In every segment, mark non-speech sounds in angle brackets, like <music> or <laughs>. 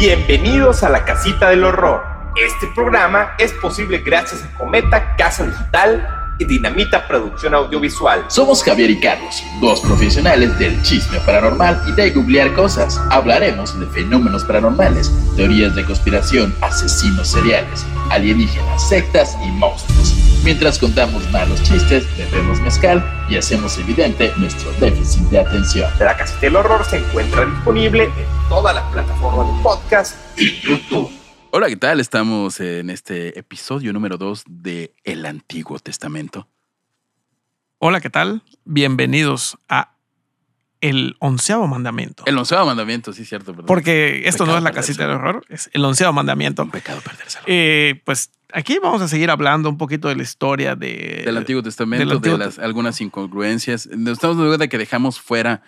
Bienvenidos a la Casita del Horror. Este programa es posible gracias a Cometa Casa Digital y Dinamita Producción Audiovisual. Somos Javier y Carlos, dos profesionales del chisme paranormal y de googlear cosas. Hablaremos de fenómenos paranormales, teorías de conspiración, asesinos seriales, alienígenas, sectas y monstruos. Mientras contamos malos chistes, bebemos mezcal y hacemos evidente nuestro déficit de atención. La Casita del Horror se encuentra disponible en todas las plataformas de podcast y YouTube. Hola, ¿qué tal? Estamos en este episodio número 2 de El Antiguo Testamento. Hola, ¿qué tal? Bienvenidos a el onceavo mandamiento. El onceavo mandamiento, sí, cierto. Perdón. Porque esto no es la casita del horror, es el onceavo mandamiento. Un pecado perdérselo. Eh, pues aquí vamos a seguir hablando un poquito de la historia de, del Antiguo Testamento, del Antiguo de las, algunas incongruencias. Nos estamos dando cuenta que dejamos fuera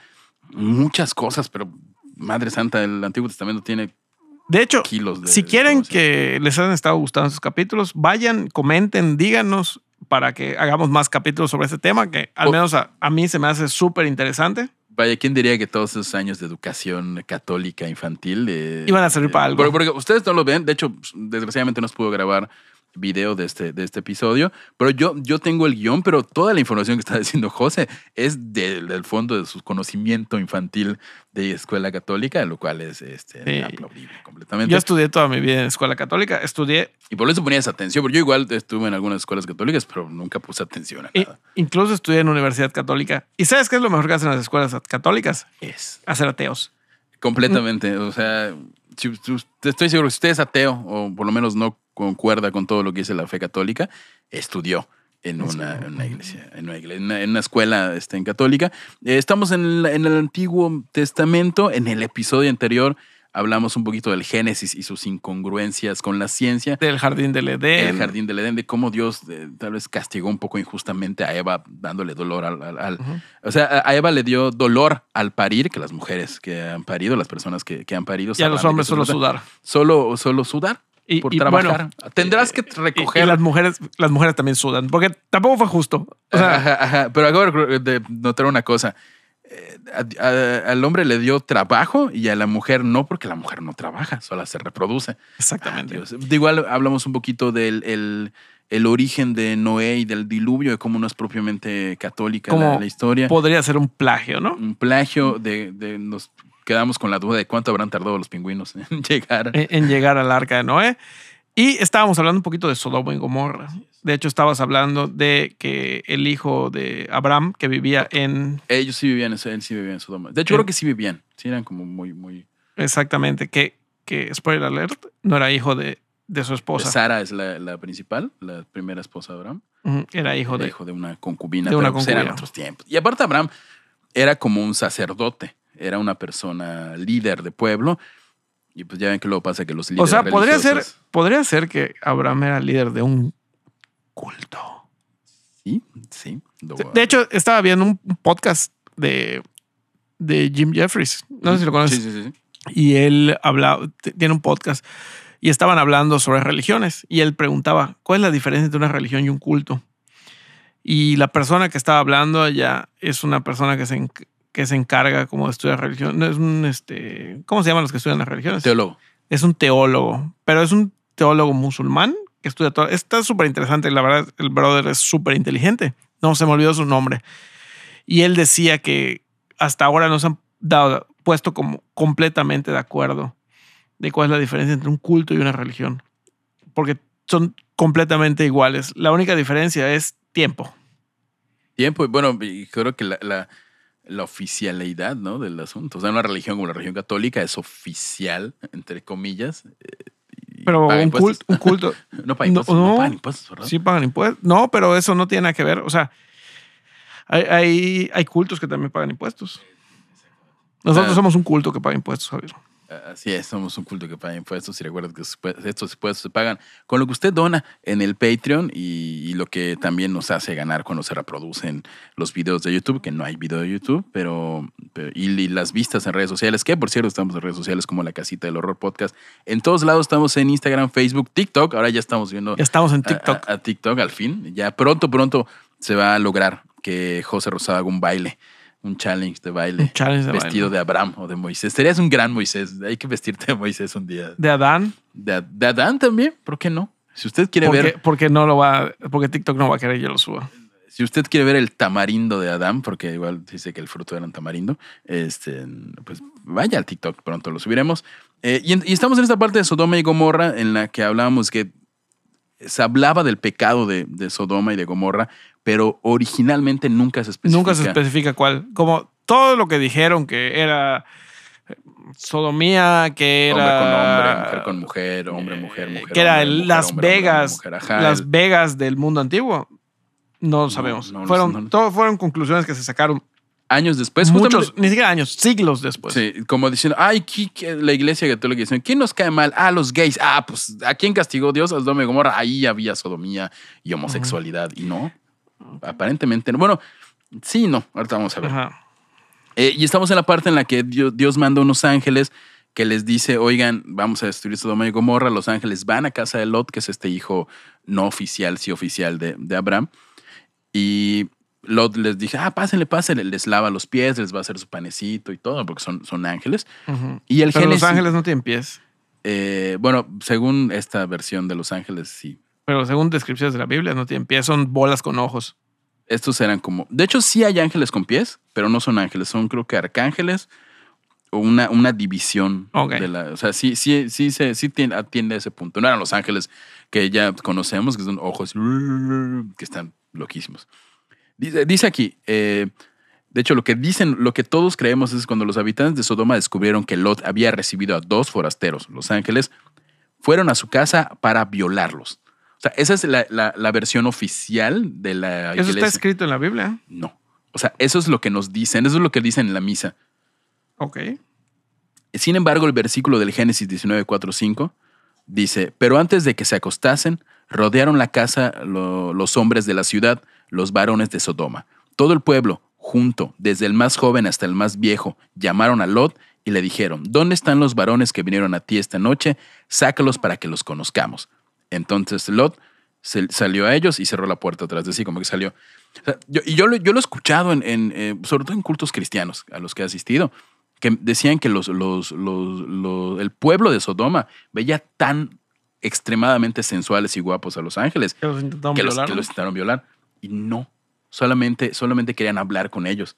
muchas cosas, pero Madre Santa, el Antiguo Testamento tiene De hecho, kilos de. si quieren que les hayan estado gustando estos capítulos, vayan, comenten, díganos para que hagamos más capítulos sobre este tema, que al menos a, a mí se me hace súper interesante. Vaya, ¿quién diría que todos esos años de educación católica infantil eh, Iban a servir para algo. Porque, porque ustedes no lo ven, de hecho, desgraciadamente no se pudo grabar video de este, de este episodio, pero yo, yo tengo el guion, pero toda la información que está <laughs> diciendo José es del, del fondo de su conocimiento infantil de escuela católica, lo cual es este, Sí. aplaudible completamente. Yo estudié toda mi vida en escuela católica, estudié, y por eso ponías atención, porque yo igual estuve en algunas escuelas católicas, pero nunca puse atención a nada. incluso estudié en universidad católica. ¿Y sabes qué es lo mejor que hacen las escuelas católicas? Es Hacer ateos. Completamente. O sea, si- si estoy seguro que si usted es ateo, o por lo menos no concuerda con todo lo que dice la fe católica, estudió en una, en una iglesia, en una, iglesia, en una- en una escuela este, en católica. Eh, estamos en el, en el Antiguo Testamento. En el episodio anterior hablamos un poquito del Génesis y sus incongruencias con la ciencia. Del jardín del Edén. El jardín del Edén, de cómo Dios eh, tal vez castigó un poco injustamente a Eva, dándole dolor al. al- al- Ujú. O sea, a Eva le dio dolor al parir, que las mujeres que han parido, las personas que, que han parido. Y a los hombres solo sudar. Solo, solo sudar Y, por y trabajar. bueno, Tendrás que recoger. Y, las mujeres, las mujeres también sudan, porque tampoco fue justo. O sea, Ajá, ajá, Pero acabo de notar una cosa. Eh, a- a- al hombre le dio trabajo y a la mujer no, porque la mujer no trabaja, solo se reproduce. exactamente. De igual hablamos un poquito del el, el origen de Noé y del diluvio, de cómo no es propiamente católica la, la historia. Podría ser un plagio, ¿no? Un plagio de, quedamos con la duda de cuánto habrán tardado los pingüinos en <laughs> llegar. En, en llegar al arca de Noé. Y estábamos hablando un poquito de Sodoma y Gomorra. De hecho, estabas hablando de que el hijo de Abraham, que vivía en Ellos sí vivían, en- él sí vivía en Sodoma. De hecho, creo que sí vivían. Sí, eran como muy, muy. exactamente, que, que spoiler alert, no era hijo de, de su esposa. Sara es la, la principal, la primera esposa de Abraham. Ujú, Era hijo Era de. hijo de una concubina, de una pero pues eran concubina. otros tiempos. Y aparte Abraham era como un sacerdote, era una persona líder de pueblo. Y pues ya ven que luego pasa que los O líderes sea, podría ser, podría ser que Abraham era líder de un culto. Sí, sí. De, hecho, estaba viendo un podcast de, de Jim Jeffries. No sé si lo conoces. Sí, sí, sí. Y él hablaba, tiene un podcast y estaban hablando sobre religiones. Y él preguntaba, ¿cuál es la diferencia entre una religión y un culto? Y la persona que estaba hablando allá es una persona que se, que se encarga como de estudiar religión. No es un, este, ¿cómo se llaman los que estudian las religiones? Teólogo. es un teólogo, pero es un teólogo musulmán que estudia todo. Está súper interesante, la verdad, el brother es súper inteligente. No, se me olvidó su nombre. Y él decía que hasta ahora nos han dado, puesto como completamente de acuerdo de cuál es la diferencia entre un culto y una religión. Porque son completamente iguales. La única diferencia es tiempo. Tiempo, y bueno, creo que la, la, la oficialidad ¿no? del asunto. O sea, una religión como la religión católica es oficial, entre comillas. eh, Pero un un culto <laughs> no pagan impuestos, no, no. pagan impuestos, ¿verdad? Sí pagan impuestos. No, pero eso no tiene nada que ver. O sea, hay, hay, hay cultos que también pagan impuestos. Nosotros somos un culto que paga impuestos, Javier. Así es, somos un culto que paga impuestos y recuerda que estos impuestos se pagan con lo que usted dona en el Patreon y, y lo que también nos hace ganar cuando se reproducen los videos de YouTube, que no hay video de YouTube, pero, pero- y, y las vistas en redes sociales, que por cierto estamos en redes sociales como la casita del horror podcast. En todos lados estamos en Instagram, Facebook, TikTok, ahora ya estamos viendo Ya estamos en a- TikTok. A, a TikTok al fin. Ya pronto, pronto se va a lograr que José Rosado haga un baile un challenge de baile. Un challenge de vestido baile. de Abraham o de Moisés. Serías un gran Moisés. Hay que vestirte de Moisés un día. De Adán. De, de Adán también, ¿por qué no? Si usted quiere Porque, ver, porque no lo va, porque TikTok no va a querer que yo lo suba. si usted quiere ver el tamarindo de Adán, porque igual dice que el fruto era un tamarindo, este, pues vaya al TikTok, pronto lo subiremos. Eh, y estamos en esta parte de Sodoma y Gomorra en la que hablábamos que se hablaba del pecado de, de Sodoma y de Gomorra, pero originalmente nunca se especifica. Nunca se especifica cuál. Como todo lo que dijeron que era eh, sodomía, que Hombre era con hombre, mujer con mujer, hombre, mujer, eh, mujer. que era hombre, mujer, Las hombre, hombre, Vegas, ajá, Las el- Vegas del mundo antiguo. No lo sabemos. no fueron, no todo fueron conclusiones que se sacaron años después, muchos, ni siquiera años, siglos después. Sí, como diciendo, ay, ¿qui- qui- la iglesia católica diciendo, ¿quién nos cae mal? Ah, los gays. Ah, pues, ¿a quién castigó Dios? A Sodoma y Gomorra. Ahí había sodomía y homosexualidad. Y no, aparentemente no. Bueno, sí, no. Ahorita vamos a ver. Ajá. Eh, y estamos en la parte en la que Dios, Dios manda unos ángeles que les dice, oigan, vamos a destruir Sodoma y Gomorra. Los ángeles van a casa de Lot, que es este hijo no oficial, sí oficial de, de Abraham. Y Lot les dice, ah, pásenle, pásenle. Les lava los pies, les va a hacer su panecito y todo, porque son, son ángeles. Y el Pero Génesis, Los Ángeles no tienen pies. eh, bueno, según esta versión de Los Ángeles, sí. Pero según descripciones de la Biblia, no tienen pies, son bolas con ojos. Estos eran como. De hecho, sí hay ángeles con pies, pero no son ángeles, son creo que arcángeles o una, una división Ok. de la. O sea, sí, sí, sí, se, sí tiene- atiende a ese punto. No eran los ángeles que ya conocemos, que son ojos que están loquísimos. Dice, dice aquí, eh, de hecho, lo que dicen, lo que todos creemos es cuando los habitantes de Sodoma descubrieron que Lot había recibido a dos forasteros, los ángeles, fueron a su casa para violarlos. O sea, esa es la, la- la versión oficial de la Eso está iglesia. escrito en la Biblia. No. O sea, eso es lo que nos dicen, eso es lo que dicen en la misa. Ok. Sin embargo, el versículo del Génesis 19, 4, 5 dice, pero antes de que se acostasen, rodearon la casa lo- los hombres de la ciudad, los varones de Sodoma. Todo el pueblo, junto, desde el más joven hasta el más viejo, llamaron a Lot y le dijeron, ¿dónde están los varones que vinieron a ti esta noche? Sácalos para que los conozcamos. Entonces Lot se- salió a ellos y cerró la puerta atrás de sí, como que salió. O sea, yo, y yo, lo- yo lo he escuchado, en, en, eh, sobre todo en cultos cristianos a los que he asistido, que decían que los, los, los- los- el pueblo de Sodoma veía tan extremadamente sensuales y guapos a los ángeles Que los intentaron que violar. que los intentaron violar. Y no, solamente, solamente querían hablar con ellos.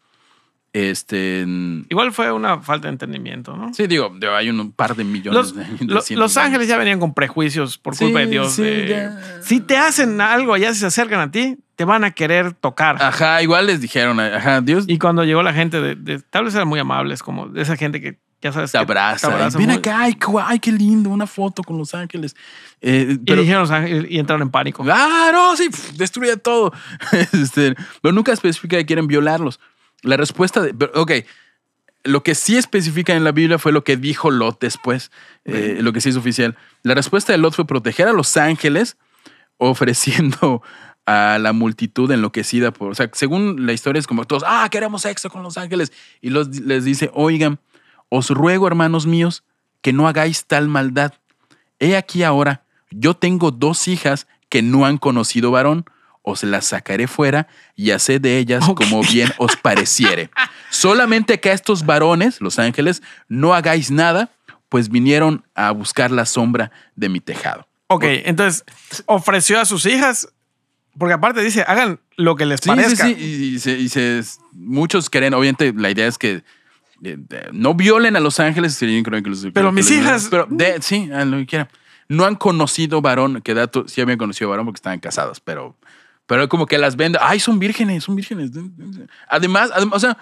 Este, Igual fue una falta de entendimiento, ¿no? sí, digo, hay un par de millones Los, de, de lo- cientos los ángeles ya venían con prejuicios por culpa Sí, de Dios. sí, de- ya. Si te hacen algo si se acercan a ti, te van a querer tocar. Ajá, igual les dijeron, ajá, Dios Y cuando llegó la gente, de, de- tal vez eran muy amables, como de esa gente que ya sabes. te que abraza. te abraza Ven muy- acá, ay, qué guay, ay, qué lindo, una foto con los ángeles. Eh, Y pero, dijeron los ángeles y entraron en pánico. Ah, no, sí, destruye todo. <laughs> Este, pero nunca especifica que quieren violarlos. La respuesta de. pero, Ok, lo que sí especifica en la Biblia fue lo que dijo Lot después, eh, lo que sí es oficial. La respuesta de Lot fue proteger a los ángeles, ofreciendo a la multitud enloquecida por. O sea, según la historia, es como todos, ah, queremos sexo con los ángeles. Y los, les dice, oigan, os ruego, hermanos míos, que no hagáis tal maldad. He aquí ahora, yo tengo dos hijas que no han conocido varón, os las sacaré fuera y haced de ellas como bien os pareciere. <laughs> Solamente que a estos varones, los ángeles, no hagáis nada, pues vinieron a buscar la sombra de mi tejado. Ok, entonces ofreció a sus hijas, porque aparte dice, hagan lo que les Sí, parezca. sí, sí. Y, y se- y se- muchos creen, obviamente, la idea es que no violen a los ángeles. que los- Pero mis los- hijas- Pero de- sí, a lo que quieran. No han conocido varón, que dato, sí habían conocido varón porque estaban casadas, pero, pero como que las venden. Ay, son vírgenes, son vírgenes. Además, además, o sea,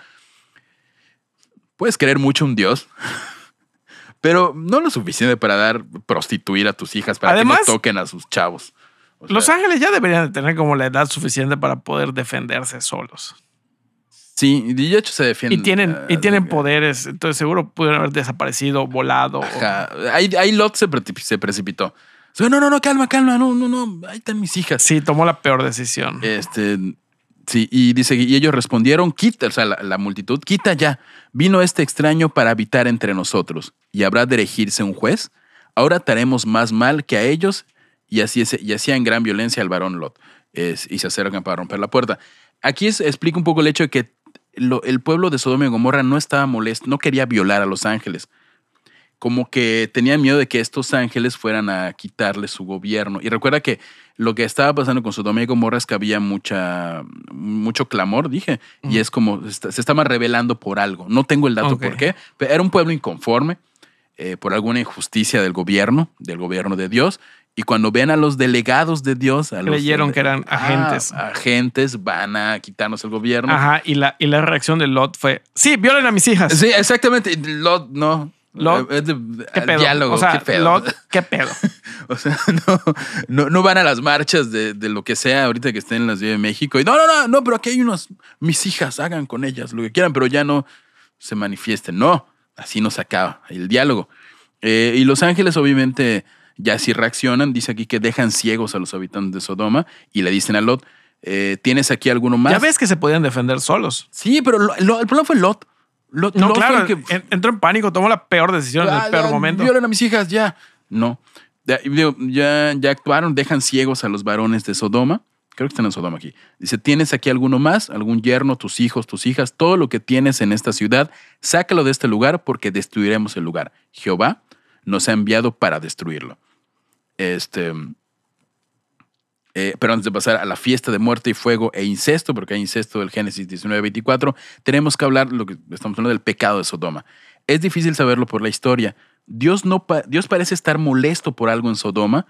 puedes querer mucho a un Dios, <laughs> pero no lo suficiente para dar prostituir a tus hijas para Además- que no toquen a sus chavos. O Los ángeles ya deberían de tener como la edad suficiente para poder defenderse solos. Sí, y de hecho se Y defienden. tienen, y tienen de- poderes, entonces seguro pudieron haber desaparecido, volado. o- Ajá. Ahí, ahí Lot se, pre- se precipitó. No, no, no, calma, calma, no, no, no, ahí están mis hijas. Sí, tomó la peor decisión. Este, sí, y dice, y ellos respondieron, quita, o sea, la, la multitud, quita ya. Vino este extraño para habitar entre nosotros, y habrá de elegirse un juez. Ahora haremos más mal que a ellos, y así es- y hacían gran violencia al varón Lot. Es- y se acercan para romper la puerta. Aquí es- explica un poco el hecho de que lo- el pueblo de Sodoma y Gomorra no estaba molesto, no quería violar a los ángeles. Como que tenían miedo de que estos ángeles fueran a quitarle su gobierno. Y recuerda que lo que estaba pasando con Sodoma y Gomorra es que había mucha, mucho clamor, dije, y es como se estaban rebelando por algo. No tengo el dato por qué, pero era un pueblo inconforme eh, por alguna injusticia del gobierno, del gobierno de Dios. Y cuando ven a los delegados de Dios, a los Creyeron dele- que eran Ah, agentes. agentes van a quitarnos el gobierno. Ajá, y la, y la reacción de Lot fue, sí, violen a mis hijas. Sí, exactamente. Lot, no. Lot, Eh, ¿Qué pedo? Diálogo, o sea, qué pedo. Lot, ¿qué pedo? <laughs> O sea, no, no, no van a las marchas de, de lo que sea ahorita que estén en la Ciudad de México. Y no, no, no, no, pero aquí hay unos, mis hijas, hagan con ellas lo que quieran, pero ya no se manifiesten. No, así nos acaba el diálogo. Eh, y los ángeles obviamente ya sí reaccionan. Dice aquí que dejan ciegos a los habitantes de Sodoma y le dicen a Lot, eh, ¿tienes aquí alguno más? Ya ves que se podían defender solos. Sí, pero lo- lo- el problema fue Lot. Lot No, Lot claro, que- en- entró en pánico, tomó la peor decisión en Ah, el peor ya, momento. Violan a mis hijas, ya. No. Ya, ya, ya actuaron, dejan ciegos a los varones de Sodoma. Creo que están en Sodoma aquí. Dice, ¿tienes aquí alguno más? ¿Algún yerno, tus hijos, tus hijas? Todo lo que tienes en esta ciudad, sácalo de este lugar porque destruiremos el lugar. Jehová nos ha enviado para destruirlo. Este... eh, pero antes de pasar a la fiesta de muerte y fuego e incesto, porque hay incesto del Génesis 19-24, tenemos que hablar, lo que estamos hablando del pecado de Sodoma. Es difícil saberlo por la historia. Dios, no Dios parece estar molesto por algo en Sodoma,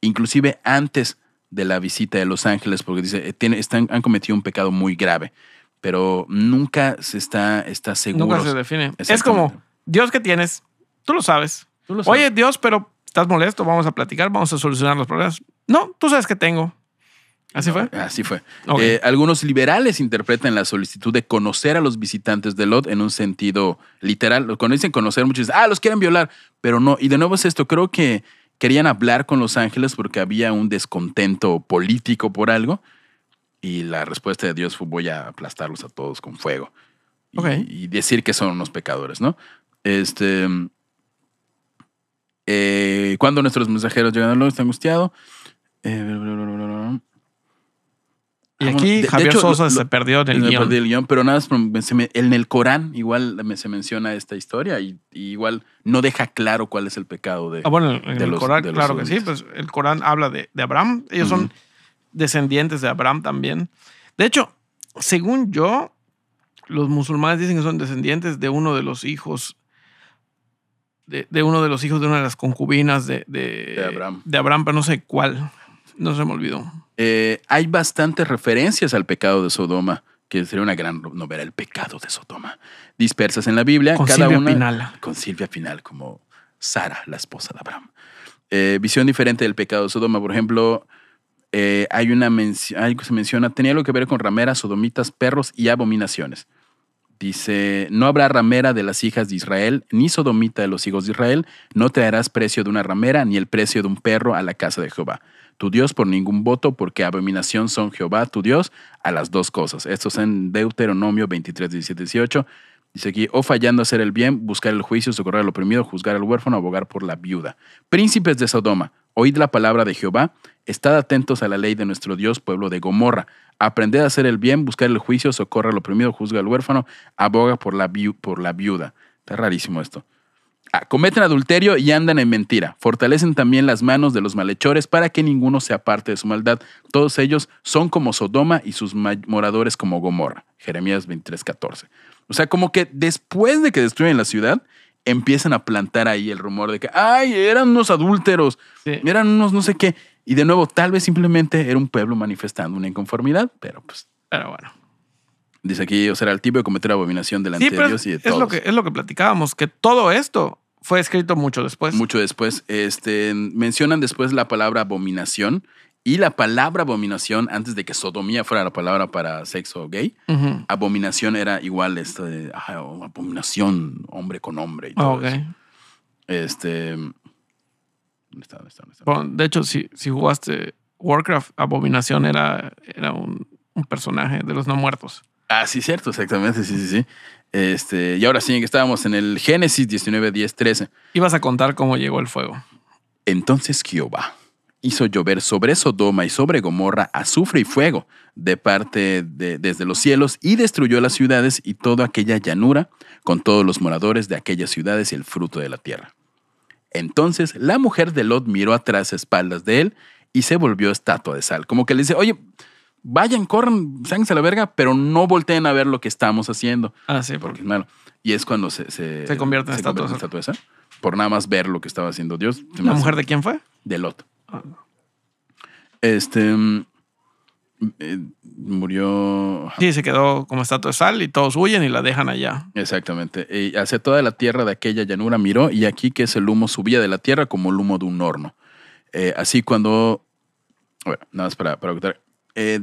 inclusive antes de la visita de los ángeles, porque dice, eh, tiene, están, han cometido un pecado muy grave, pero nunca se está, está seguro. Nunca se define. Es como, Dios que tienes, tú lo sabes. Tú lo sabes. Oye, Dios, pero estás molesto, vamos a platicar, vamos a solucionar los problemas. No, tú sabes que tengo. ¿Así fue? Así fue. Eh, algunos liberales interpretan la solicitud de conocer a los visitantes de Lot en un sentido literal. Cuando dicen conocer, muchos dicen, ah, los quieren violar, pero no. Y de nuevo es esto, creo que querían hablar con los ángeles porque había un descontento político por algo. Y la respuesta de Dios fue, voy a aplastarlos a todos con fuego. Y, Ok. y decir que son unos pecadores, ¿no? Este... eh, cuando nuestros mensajeros llegan a Lot, está angustiado. Eh, bla, bla, bla, bla, bla. Y aquí de Javier hecho, Sosa lo- se perdió en el guion. perdí el guion, pero nada se me- en el Corán igual me- se menciona esta historia y, y igual no deja claro cuál es el pecado de... Ah, bueno, en de el los- Corán, de claro que sí, pues el Corán habla de, Abraham. Ellos son descendientes de Abraham también. De hecho, según yo, los musulmanes dicen que son descendientes de uno de los hijos, de, de uno de los hijos de una de las concubinas de, de, De Abraham. de Abraham, pero no sé cuál. No se me olvidó. Eh, hay bastantes referencias al pecado de Sodoma, que sería una gran novela, el pecado de Sodoma, dispersas en la Biblia. Con cada Silvia una, Pinal. Con Silvia Pinal, como Sara, la esposa de Abraham. Eh, visión diferente del pecado de Sodoma, por ejemplo, eh, hay una mención, algo que se menciona, tenía algo que ver con rameras, sodomitas, perros y abominaciones. Dice, no habrá ramera de las hijas de Israel, ni sodomita de los hijos de Israel, no traerás precio de una ramera, ni el precio de un perro a la casa de Jehová. Tu Dios por ningún voto, porque abominación son Jehová, tu Dios, a las dos cosas. Esto es en Deuteronomio 23, 17, 18. Dice aquí, o fallando hacer el bien, buscar el juicio, socorrer al oprimido, juzgar al huérfano, abogar por la viuda. Príncipes de Sodoma, oíd la palabra de Jehová, estad atentos a la ley de nuestro Dios, pueblo de Gomorra. Aprended a hacer el bien, buscar el juicio, socorre al oprimido, juzga al huérfano, aboga por la, por la viuda. Está rarísimo esto. Ah, cometen adulterio y andan en mentira. Fortalecen también las manos de los malhechores para que ninguno se aparte de su maldad. Todos ellos son como Sodoma y sus moradores como Gomorra. Jeremías 23, 14. O sea, como que después de que destruyen la ciudad, empiezan a plantar ahí el rumor de que, ay, eran unos adúlteros, Sí. eran unos no sé qué. Y de nuevo, tal vez simplemente era un pueblo manifestando una inconformidad, pero pues Pero bueno. Dice aquí, o sea, el tipo de cometer abominación delante Sí, de Dios y de es, todos. lo que, es lo que platicábamos, que todo esto fue escrito mucho después. mucho después. Este, mencionan después la palabra abominación y la palabra abominación, antes de que sodomía fuera la palabra para sexo gay, abominación era igual ah, oh, abominación, hombre con hombre y todo ok. eso. Este. ¿Dónde está? ¿Dónde está? ¿Dónde está? Bueno, de hecho, si, si jugaste Warcraft, Abominación era, era un, un personaje de los no muertos. Ah, sí, cierto, exactamente, sí, sí, sí. Este, y ahora sí, que estábamos en el Génesis 19, 10, 13. Ibas a contar cómo llegó el fuego. Entonces Jehová hizo llover sobre Sodoma y sobre Gomorra azufre y fuego de parte de, desde los cielos y destruyó las ciudades y toda aquella llanura con todos los moradores de aquellas ciudades y el fruto de la tierra. Entonces la mujer de Lot miró atrás a espaldas de él y se volvió estatua de sal. Como que le dice, oye, vayan, corran, sáquense a la verga, pero no volteen a ver lo que estamos haciendo. Ah, sí, Porque es malo. Y es cuando se, se, Se convierte en estatua sal. Por nada más ver lo que estaba haciendo Dios. ¿La mujer de quién fue? de Lot. Ah. Este mm, eh, murió Sí, se quedó como estatua de sal y todos huyen y la dejan allá. exactamente. Y hacia toda la tierra de aquella llanura miró y aquí que es el humo subía de la tierra como el humo de un horno. Eh, así cuando bueno, nada más para, para. Eh,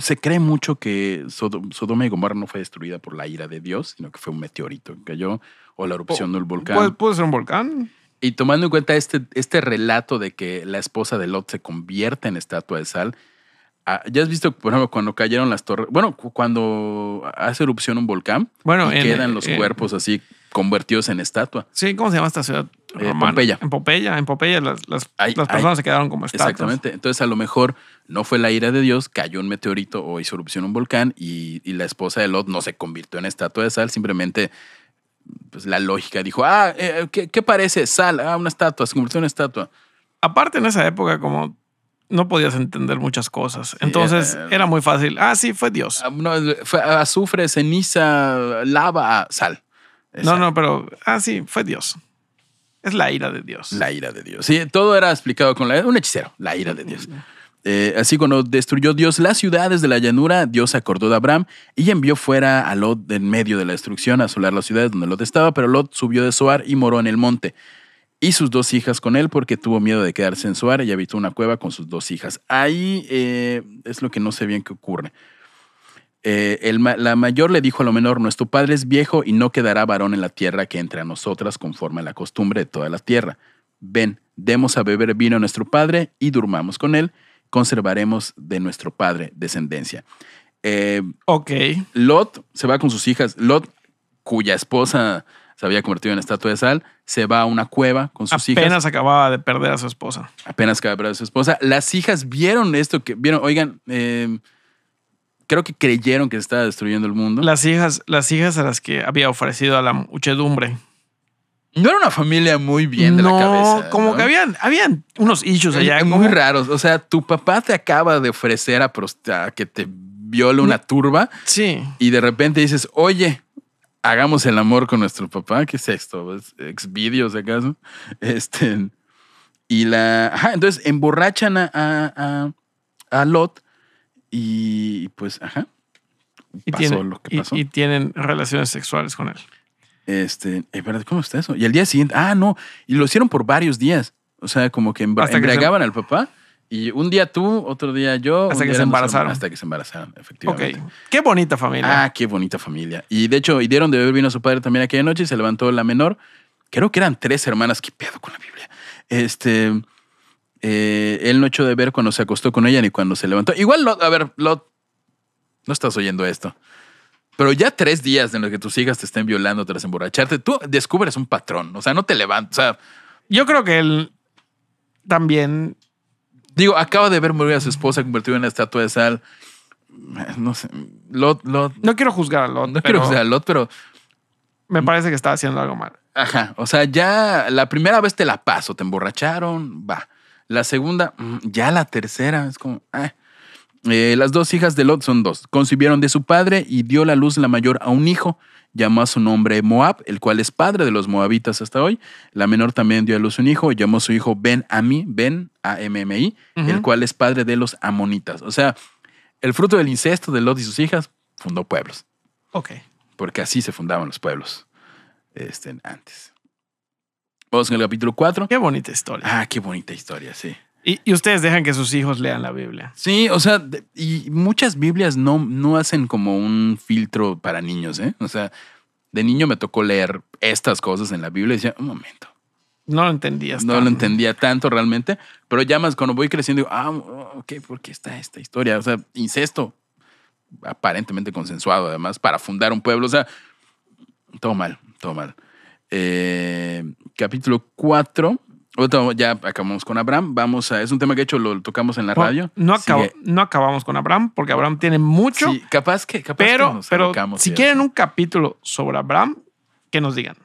se cree mucho que Sodo- Sodoma y Gomorra no fue destruida por la ira de Dios, sino que fue un meteorito que cayó o la erupción del volcán. ¿Puede, puede ser un volcán? Y tomando en cuenta este, este relato de que la esposa de Lot se convierte en estatua de sal, ah, ya has visto, por ejemplo, cuando cayeron las torres, bueno, cu- cuando hace erupción un volcán Bueno, y en- quedan los en- cuerpos así convertidos en estatua. Sí, ¿cómo se llama esta ciudad? Eh? Pompeya. En Pompeya. En Pompeya las, las, Ay, las ay. personas se quedaron como estatuas. Exactamente. Entonces, a lo mejor no fue la ira de Dios, cayó un meteorito o hizo erupción un volcán y, y la esposa de Lot no se convirtió en estatua de sal, simplemente pues, la lógica dijo, ah, eh, ¿qué, qué parece? Sal, ah, una estatua, se convirtió en estatua. Aparte, en esa época, como no podías entender muchas cosas. Entonces, eh, era muy fácil. Ah, sí, fue Dios. Ah, no, fue azufre, ceniza, lava, sal. No, no, pero. Ah, sí, fue Dios. Es la ira de Dios. La ira de Dios. Sí, todo era explicado con la, un hechicero, la ira de Dios. Eh, así cuando destruyó Dios las ciudades de la llanura, Dios acordó de Abraham y envió fuera a Lot en medio de la destrucción a asolar las ciudades donde Lot estaba, pero Lot subió de Soar y moró en el monte. Y sus dos hijas con él porque tuvo miedo de quedarse en Soar y habitó una cueva con sus dos hijas. Ahí eh, es lo que no sé bien qué ocurre. Eh, el la mayor le dijo a lo menor, nuestro padre es viejo y no quedará varón en la tierra que entre a nosotras conforme a la costumbre de toda la tierra. Ven, demos a beber vino a nuestro padre y durmamos con él, conservaremos de nuestro padre descendencia. Eh, Ok. Lot se va con sus hijas. Lot, cuya esposa se había convertido en estatua de sal, se va a una cueva con sus hijas Apenas acababa de perder a su esposa. apenas acaba de perder a su esposa. Las hijas vieron esto, que vieron, oigan, eh, creo que creyeron que se estaba destruyendo el mundo. Las hijas, las hijas a las que había ofrecido a la muchedumbre. no era una familia muy bien de no, la cabeza. como ¿no? que habían, habían unos issues allá. Muy como- raros. O sea, tu papá te acaba de ofrecer a, que te viole una turba Sí. y de repente dices, oye, hagamos el amor con nuestro papá. ¿Qué es esto? ¿Es ¿Exvideos acaso? Este, y la. Ajá, entonces emborrachan a, a, a- a Lot y pues, ajá. Y, pasó tienen, lo que y- pasó. y tienen relaciones sexuales con él. Este, eh, ¿verdad? ¿cómo está eso? Y al día siguiente, ah, no, y lo hicieron por varios días. O sea, como que embra- Hasta que se- embriagaban al papá y un día tú, otro día yo. Hasta que se embarazaron. Hasta que se embarazaron, Ok. efectivamente. Qué bonita familia. Ah, qué bonita familia. Y de hecho, y dieron de beber vino a su padre también aquella noche y se levantó la menor. Creo que eran tres hermanas. ¿Qué pedo con la Biblia? Este. Eh, él no echó de ver cuando se acostó con ella ni cuando se levantó. Igual, Lot, a ver, Lot, no estás oyendo esto. Pero ya tres días en los que tus hijas te estén violando tras emborracharte, tú descubres un patrón. O sea, no te levantas. O sea, Yo creo que él también. digo, acaba de ver morir a su esposa convertida en una estatua de sal. No sé. Lot, Lot. No quiero juzgar a Lot, No pero quiero que sea Lot, pero me parece que está haciendo algo mal. Ajá, o sea, ya la primera vez te la paso, te emborracharon, va. La segunda, mm, ya la tercera, es como, ah. Eh, las dos hijas de Lot son dos. Concibieron de su padre y dio la luz la mayor a un hijo. Llamó a su nombre Moab, el cual es padre de los moabitas hasta hoy. La menor también dio a luz un hijo. Llamó a su hijo Ben Ami, Ben A-M-M-I, el cual es padre de los amonitas. O sea, el fruto del incesto de Lot y sus hijas fundó pueblos Ok. porque así se fundaban los pueblos este, antes. Vamos con el capítulo 4. Qué bonita historia. Ah, qué bonita historia, sí. Y, y ustedes dejan que sus hijos lean la Biblia. Sí, o sea, y muchas Biblias no, no hacen como un filtro para niños, ¿eh? O sea, de niño me tocó leer estas cosas en la Biblia y decía, un momento, No lo entendías. no tanto. lo entendía tanto realmente, pero ya más cuando voy creciendo, digo, ah, ok, ¿por qué está esta historia? O sea, incesto, aparentemente consensuado además, para fundar un pueblo, o sea, todo mal, todo mal. Eh, capítulo 4, Ahorita ya acabamos con Abraham. Vamos a. Es un tema que de hecho lo tocamos en la Bueno, radio. No, acabo- no acabamos con Abraham, porque Abraham tiene mucho, Sí, capaz que. Capaz que pero, nos pero si quieren eso. un capítulo sobre Abraham, que nos digan.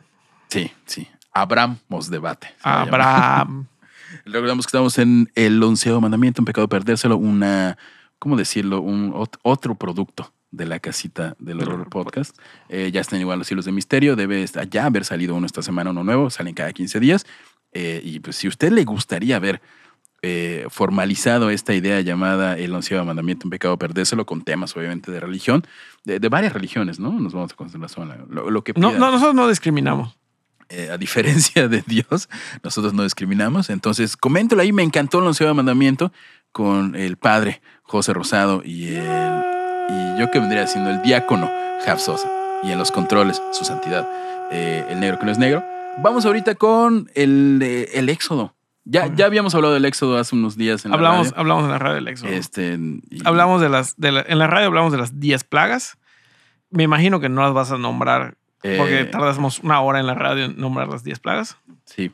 Sí, sí. Abramos debate. se va a llamar. Abraham. <laughs> Recordamos que estamos en el onceavo mandamiento, un pecado perdérselo, una, ¿cómo decirlo? Un ot- otro producto de la casita del horror podcast. Eh, ya están igual los hilos de misterio, debe ya haber salido uno esta semana, uno nuevo, salen cada 15 días. Eh, y pues si a usted le gustaría ver eh, formalizado esta idea llamada el onceavo mandamiento, un pecado perdérselo, con temas obviamente de religión, de, de varias religiones, ¿no? Nos vamos a concentrar lo, lo que No, no, nosotros no discriminamos. Eh, a diferencia de Dios, nosotros no discriminamos. Entonces, coméntelo ahí. Me encantó el onceavo mandamiento con el padre José Rosado y, el, y yo que vendría siendo el diácono Jav Sosa. Y en los controles, su santidad, eh, el negro que no es negro. Vamos ahorita con el, eh, el éxodo. Ya, ya habíamos hablado del éxodo hace unos días en la Hablamos, radio. hablamos en la radio del Éxodo. Este, y- Hablamos de las, de la- en la radio hablamos de las 10 plagas. Me imagino que no las vas a nombrar porque eh, tardamos una hora en la radio en nombrar las 10 plagas. Sí,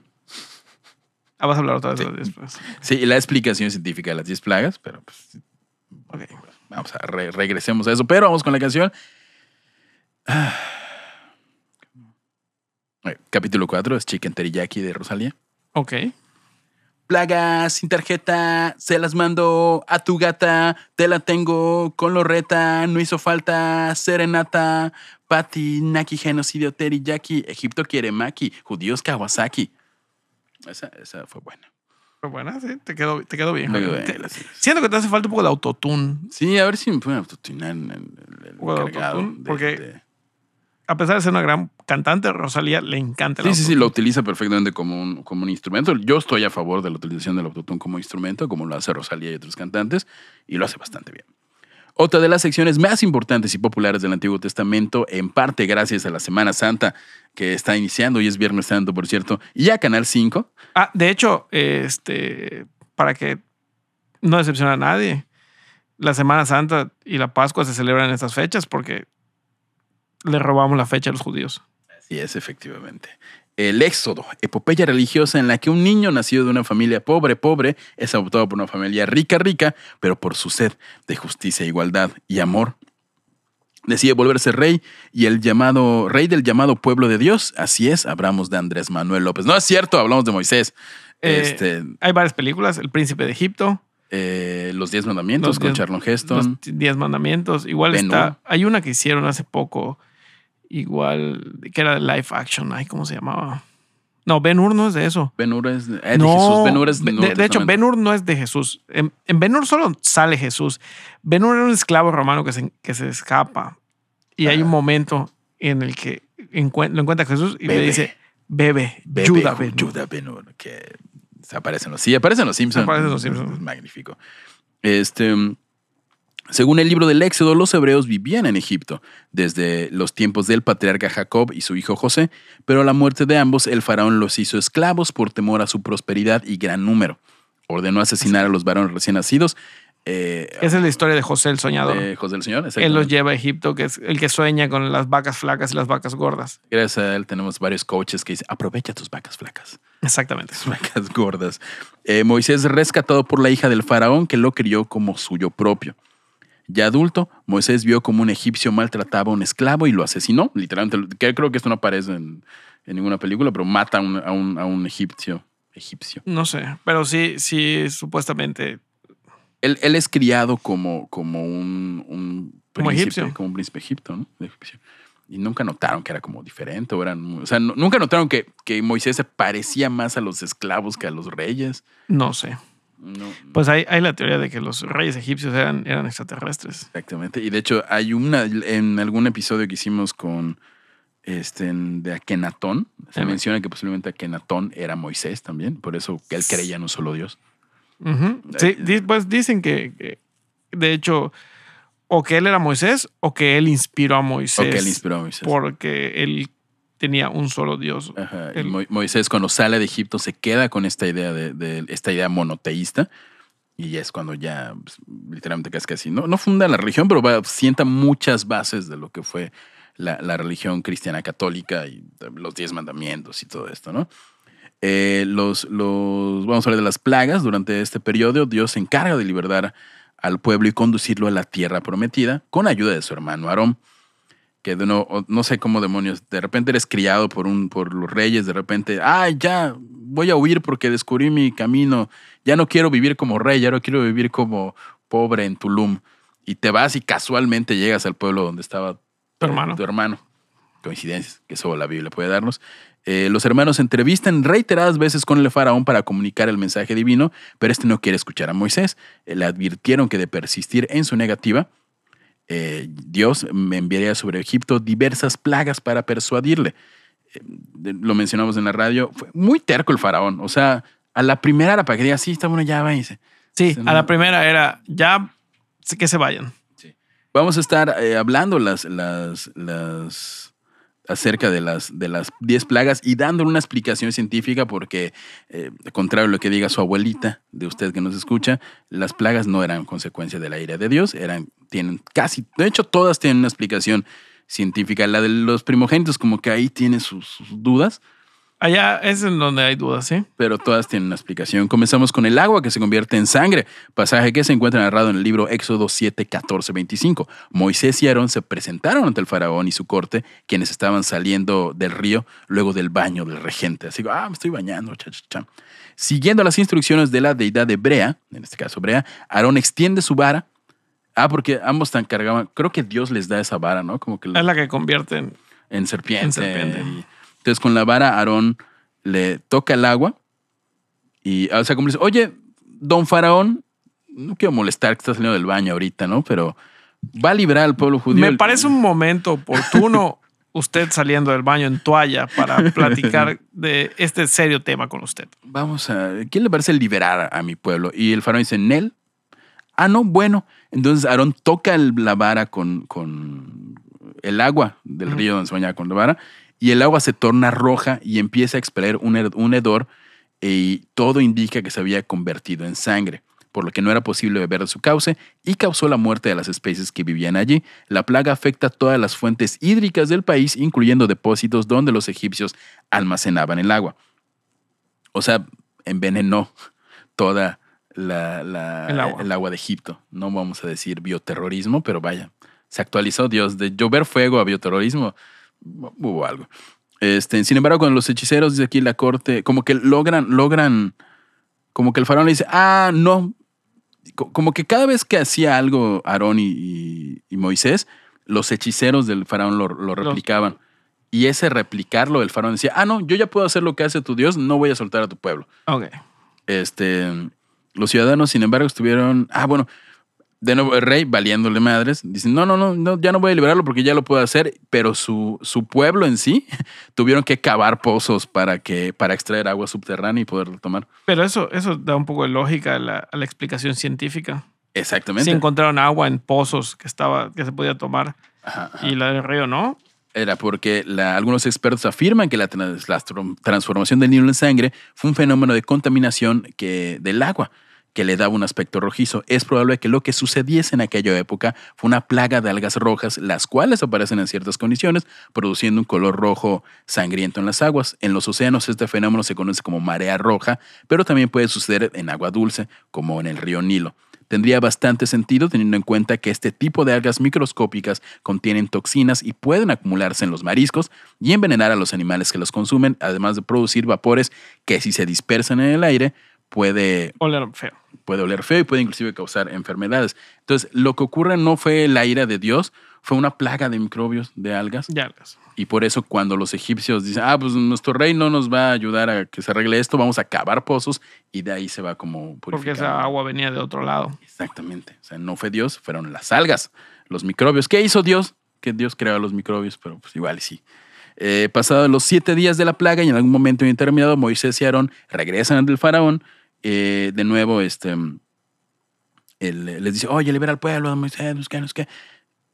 Ah, vas a hablar otra vez de Sí. las 10 plagas. sí, y la explicación científica de las 10 plagas, pero pues, Ok. Vamos a re- regresemos a eso, pero vamos con la canción. Ah. Capítulo 4 es Chicken Teriyaki de Rosalía. Ok. Plagas sin tarjeta, se las mando a tu gata, te la tengo con lorreta, no hizo falta serenata, Pati, Naki, genocidio, teriyaki, Egipto quiere maki, judíos Kawasaki. Esa, esa fue buena. Pero bueno, sí, te quedó, te quedó bien. Te-. Siento que te hace falta un poco de autotune. Sí, a ver si me pueden autotunar en el, el Bueno, encargado autotune, de- porque de- A pesar de ser una gran cantante, Rosalía le encanta el Sí, sí, sí, lo utiliza perfectamente como un, como un instrumento. Yo estoy a favor de la utilización del autotune como instrumento, como lo hace Rosalía y otros cantantes, y lo hace bastante bien. Otra de las secciones más importantes y populares del Antiguo Testamento, en parte gracias a la Semana Santa que está iniciando, y es Viernes Santo, por cierto, y a Canal 5. Ah, de hecho, este, para que no decepcione a nadie, la Semana Santa y la Pascua se celebran en estas fechas porque le robamos la fecha a los judíos. Así es, efectivamente. El Éxodo, epopeya religiosa en la que un niño nacido de una familia pobre, pobre, es adoptado por una familia rica, rica, pero por su sed de justicia, igualdad y amor, decide volverse rey y el llamado rey del llamado pueblo de Dios. Así es, hablamos de Andrés Manuel López. No es cierto, hablamos de Moisés. Eh, este, Hay varias películas, El Príncipe de Egipto, eh, los Diez Mandamientos Los con Diez- Charlon Los Heston. Diez Mandamientos. Igual Ben está, hay una que hicieron hace poco, igual, que era de live action, ay, ¿cómo se llamaba? No, Ben Hur no es de eso. Ben Hur es de, eh, de no, Jesús. Ben Hur es de, Nuevo de hecho. Ben Hur no es de Jesús. En, en Ben Hur solo sale Jesús. Ben Hur era un esclavo romano que se, que se escapa. Y hay un momento en el que encuen- lo encuentra Jesús y le Bebe. dice, bebe, Ju- Ben Hur". Ben Hur, que se aparecen los, sí, aparecen los Simpsons. Aparecen los Simpsons. Es magnífico. Este, según el libro del Éxodo, los hebreos vivían en Egipto desde los tiempos del patriarca Jacob y su hijo José, pero a la muerte de ambos, el faraón los hizo esclavos por temor a su prosperidad y gran número. Ordenó asesinar a los varones recién nacidos. Eh, Esa es la historia de José el soñador. de José del Señor. Él los lleva a Egipto, que es el que sueña con las vacas flacas y las vacas gordas. Gracias a él tenemos varios coaches que dicen, aprovecha tus vacas flacas. Exactamente. vacas gordas. Eh, Moisés es rescatado por la hija del faraón que lo crió como suyo propio. Ya adulto, Moisés vio como un egipcio maltrataba a un esclavo y lo asesinó. Literalmente, que creo que esto no aparece en, en ninguna película, pero mata a un, a un- a un egipcio. egipcio. No sé, pero sí, sí, supuestamente. Él, él es criado como, como un, un Como príncipe, egipcio. como un príncipe egipto, ¿no? Egipcio. Y nunca notaron que era como diferente, o eran, o sea, nu- nunca notaron que, que Moisés se parecía más a los esclavos que a los reyes. No sé. No, Pues hay, hay la teoría de que los reyes egipcios eran, eran extraterrestres. Exactamente. Y de hecho, hay una en algún episodio que hicimos con este de Akenatón. Se Ajá. menciona que posiblemente Akenatón era Moisés también. Por eso que él creía en un solo Dios. Sí, pues dicen que, que, de hecho, o que él era Moisés o que él inspiró a Moisés. O que él inspiró a Moisés. Porque él tenía un solo Dios. Ajá, y el- Moisés cuando sale de Egipto se queda con esta idea de, de esta idea monoteísta. Y ya es cuando ya pues, literalmente casi casi no, no funda la religión, pero va- sienta muchas bases de lo que fue la, la religión cristiana católica y los diez mandamientos y todo esto, ¿no? Eh, los, los, vamos a hablar de las plagas. Durante este periodo, Dios se encarga de liberar al pueblo y conducirlo a la tierra prometida con ayuda de su hermano Aarón. Que de no, no sé cómo demonios, de repente eres criado por, un, por los reyes, de repente, ay, ya voy a huir porque descubrí mi camino, ya no quiero vivir como rey, ya no quiero vivir como pobre en Tulum. Y te vas y casualmente llegas al pueblo donde estaba Tu hermano. tu hermano. Coincidencias, que solo la Biblia puede darnos. Eh, los hermanos se entrevistan reiteradas veces con el faraón para comunicar el mensaje divino, pero este no quiere escuchar a Moisés. Eh, le advirtieron que de persistir en su negativa, eh, Dios enviaría sobre Egipto diversas plagas para persuadirle. Eh, lo mencionamos en la radio. Fue muy terco el faraón. O sea, a la primera era para que diga, sí, está bueno, ya váyanse. Sí, Sí, a la primera era ya que se vayan. Vamos a estar eh, hablando las, las, las, acerca de las, de las 10 plagas y dándole una explicación científica porque, eh, contrario a lo que diga su abuelita, de usted que nos escucha, las plagas no eran consecuencia de la ira de Dios, eran, tienen casi, de hecho todas tienen una explicación científica. La de los primogénitos como que ahí tiene sus, sus dudas, Allá es en donde hay dudas, ¿sí? pero todas tienen una explicación. Comenzamos con el agua que se convierte en sangre, pasaje que se encuentra narrado en el libro Éxodo 7, 14, 25. Moisés y Aarón se presentaron ante el faraón y su corte, quienes estaban saliendo del río luego del baño del regente. Así que, ah, me estoy bañando, cha, cha, cha. Siguiendo las instrucciones de la deidad de Brea, en este caso Brea, Aarón extiende su vara. Ah, porque ambos están cargaban, creo que Dios les da esa vara, ¿no? Como que Es la que convierte en. en serpiente. En serpiente. Y entonces con la vara Aarón le toca el agua y, o sea, como le dice, oye, don Faraón, no quiero molestar que está saliendo del baño ahorita, ¿no? Pero va a librar al pueblo judío. Me parece un momento oportuno <laughs> usted saliendo del baño en toalla para <laughs> platicar de este serio tema con usted. Vamos a, ¿quién le parece liberar a mi pueblo? Y el faraón dice, Nel. Ah, no, bueno. Entonces Aarón toca el- la vara con, con el agua del río donde se bañaba con la vara y el agua se torna roja y empieza a expeler un, hedor y todo indica que se había convertido en sangre, por lo que no era posible beber de su cauce y causó la muerte de las especies que vivían allí. La plaga afecta a todas las fuentes hídricas del país, incluyendo depósitos donde los egipcios almacenaban el agua. O sea, envenenó toda la, la- El agua. el agua de Egipto. No vamos a decir bioterrorismo, pero vaya, se actualizó Dios. De llover fuego a bioterrorismo, hubo algo. Este, sin embargo, cuando los hechiceros, dice aquí la corte, como que logran, logran, como que el faraón le dice, ah, no. Co- Como que cada vez que hacía algo Aarón y, y- y Moisés, los hechiceros del faraón lo, lo replicaban. Y ese replicarlo, el faraón decía, ah, no, yo ya puedo hacer lo que hace tu Dios, no voy a soltar a tu pueblo. Ok. Este, los ciudadanos, sin embargo, estuvieron, ah, bueno, de nuevo el rey valiéndole madres, dicen, no, no, no, no, ya no voy a liberarlo porque ya lo puedo hacer, pero su, su pueblo en sí <laughs> tuvieron que cavar pozos para, que, para extraer agua subterránea y poderlo tomar. Pero eso, eso da un poco de lógica a la, a la explicación científica. Exactamente. Si encontraron agua en pozos que, estaba, que se podía tomar Ajá, ajá. y la del río no. Era porque la- algunos expertos afirman que la, transformación del Nilo en sangre fue un fenómeno de contaminación que, del agua que le daba un aspecto rojizo. Es probable que lo que sucediese en aquella época fue una plaga de algas rojas, las cuales aparecen en ciertas condiciones, produciendo un color rojo sangriento en las aguas. En los océanos este fenómeno se conoce como marea roja, pero también puede suceder en agua dulce, como en el río Nilo. Tendría bastante sentido teniendo en cuenta que este tipo de algas microscópicas contienen toxinas y pueden acumularse en los mariscos y envenenar a los animales que los consumen, además de producir vapores que si se dispersan en el aire puede, Oler feo. puede oler feo y puede inclusive causar enfermedades. Entonces, lo que ocurre no fue la ira de Dios, fue una plaga de microbios, de algas. Ya las- Y por eso cuando los egipcios dicen, ah, pues nuestro rey no nos va a ayudar a que se arregle esto, vamos a cavar pozos y de ahí se va como Porque esa agua venía de otro lado. Exactamente. O sea, no fue Dios, fueron las algas, los microbios. ¿Qué hizo Dios? Que Dios creó los microbios, pero pues igual sí. Eh, pasados los siete días de la plaga y en algún momento indeterminado, Moisés y Aarón regresan ante el faraón. Eh, de nuevo, este, él les dice, oye, libera al pueblo, Moisés, no sé qué,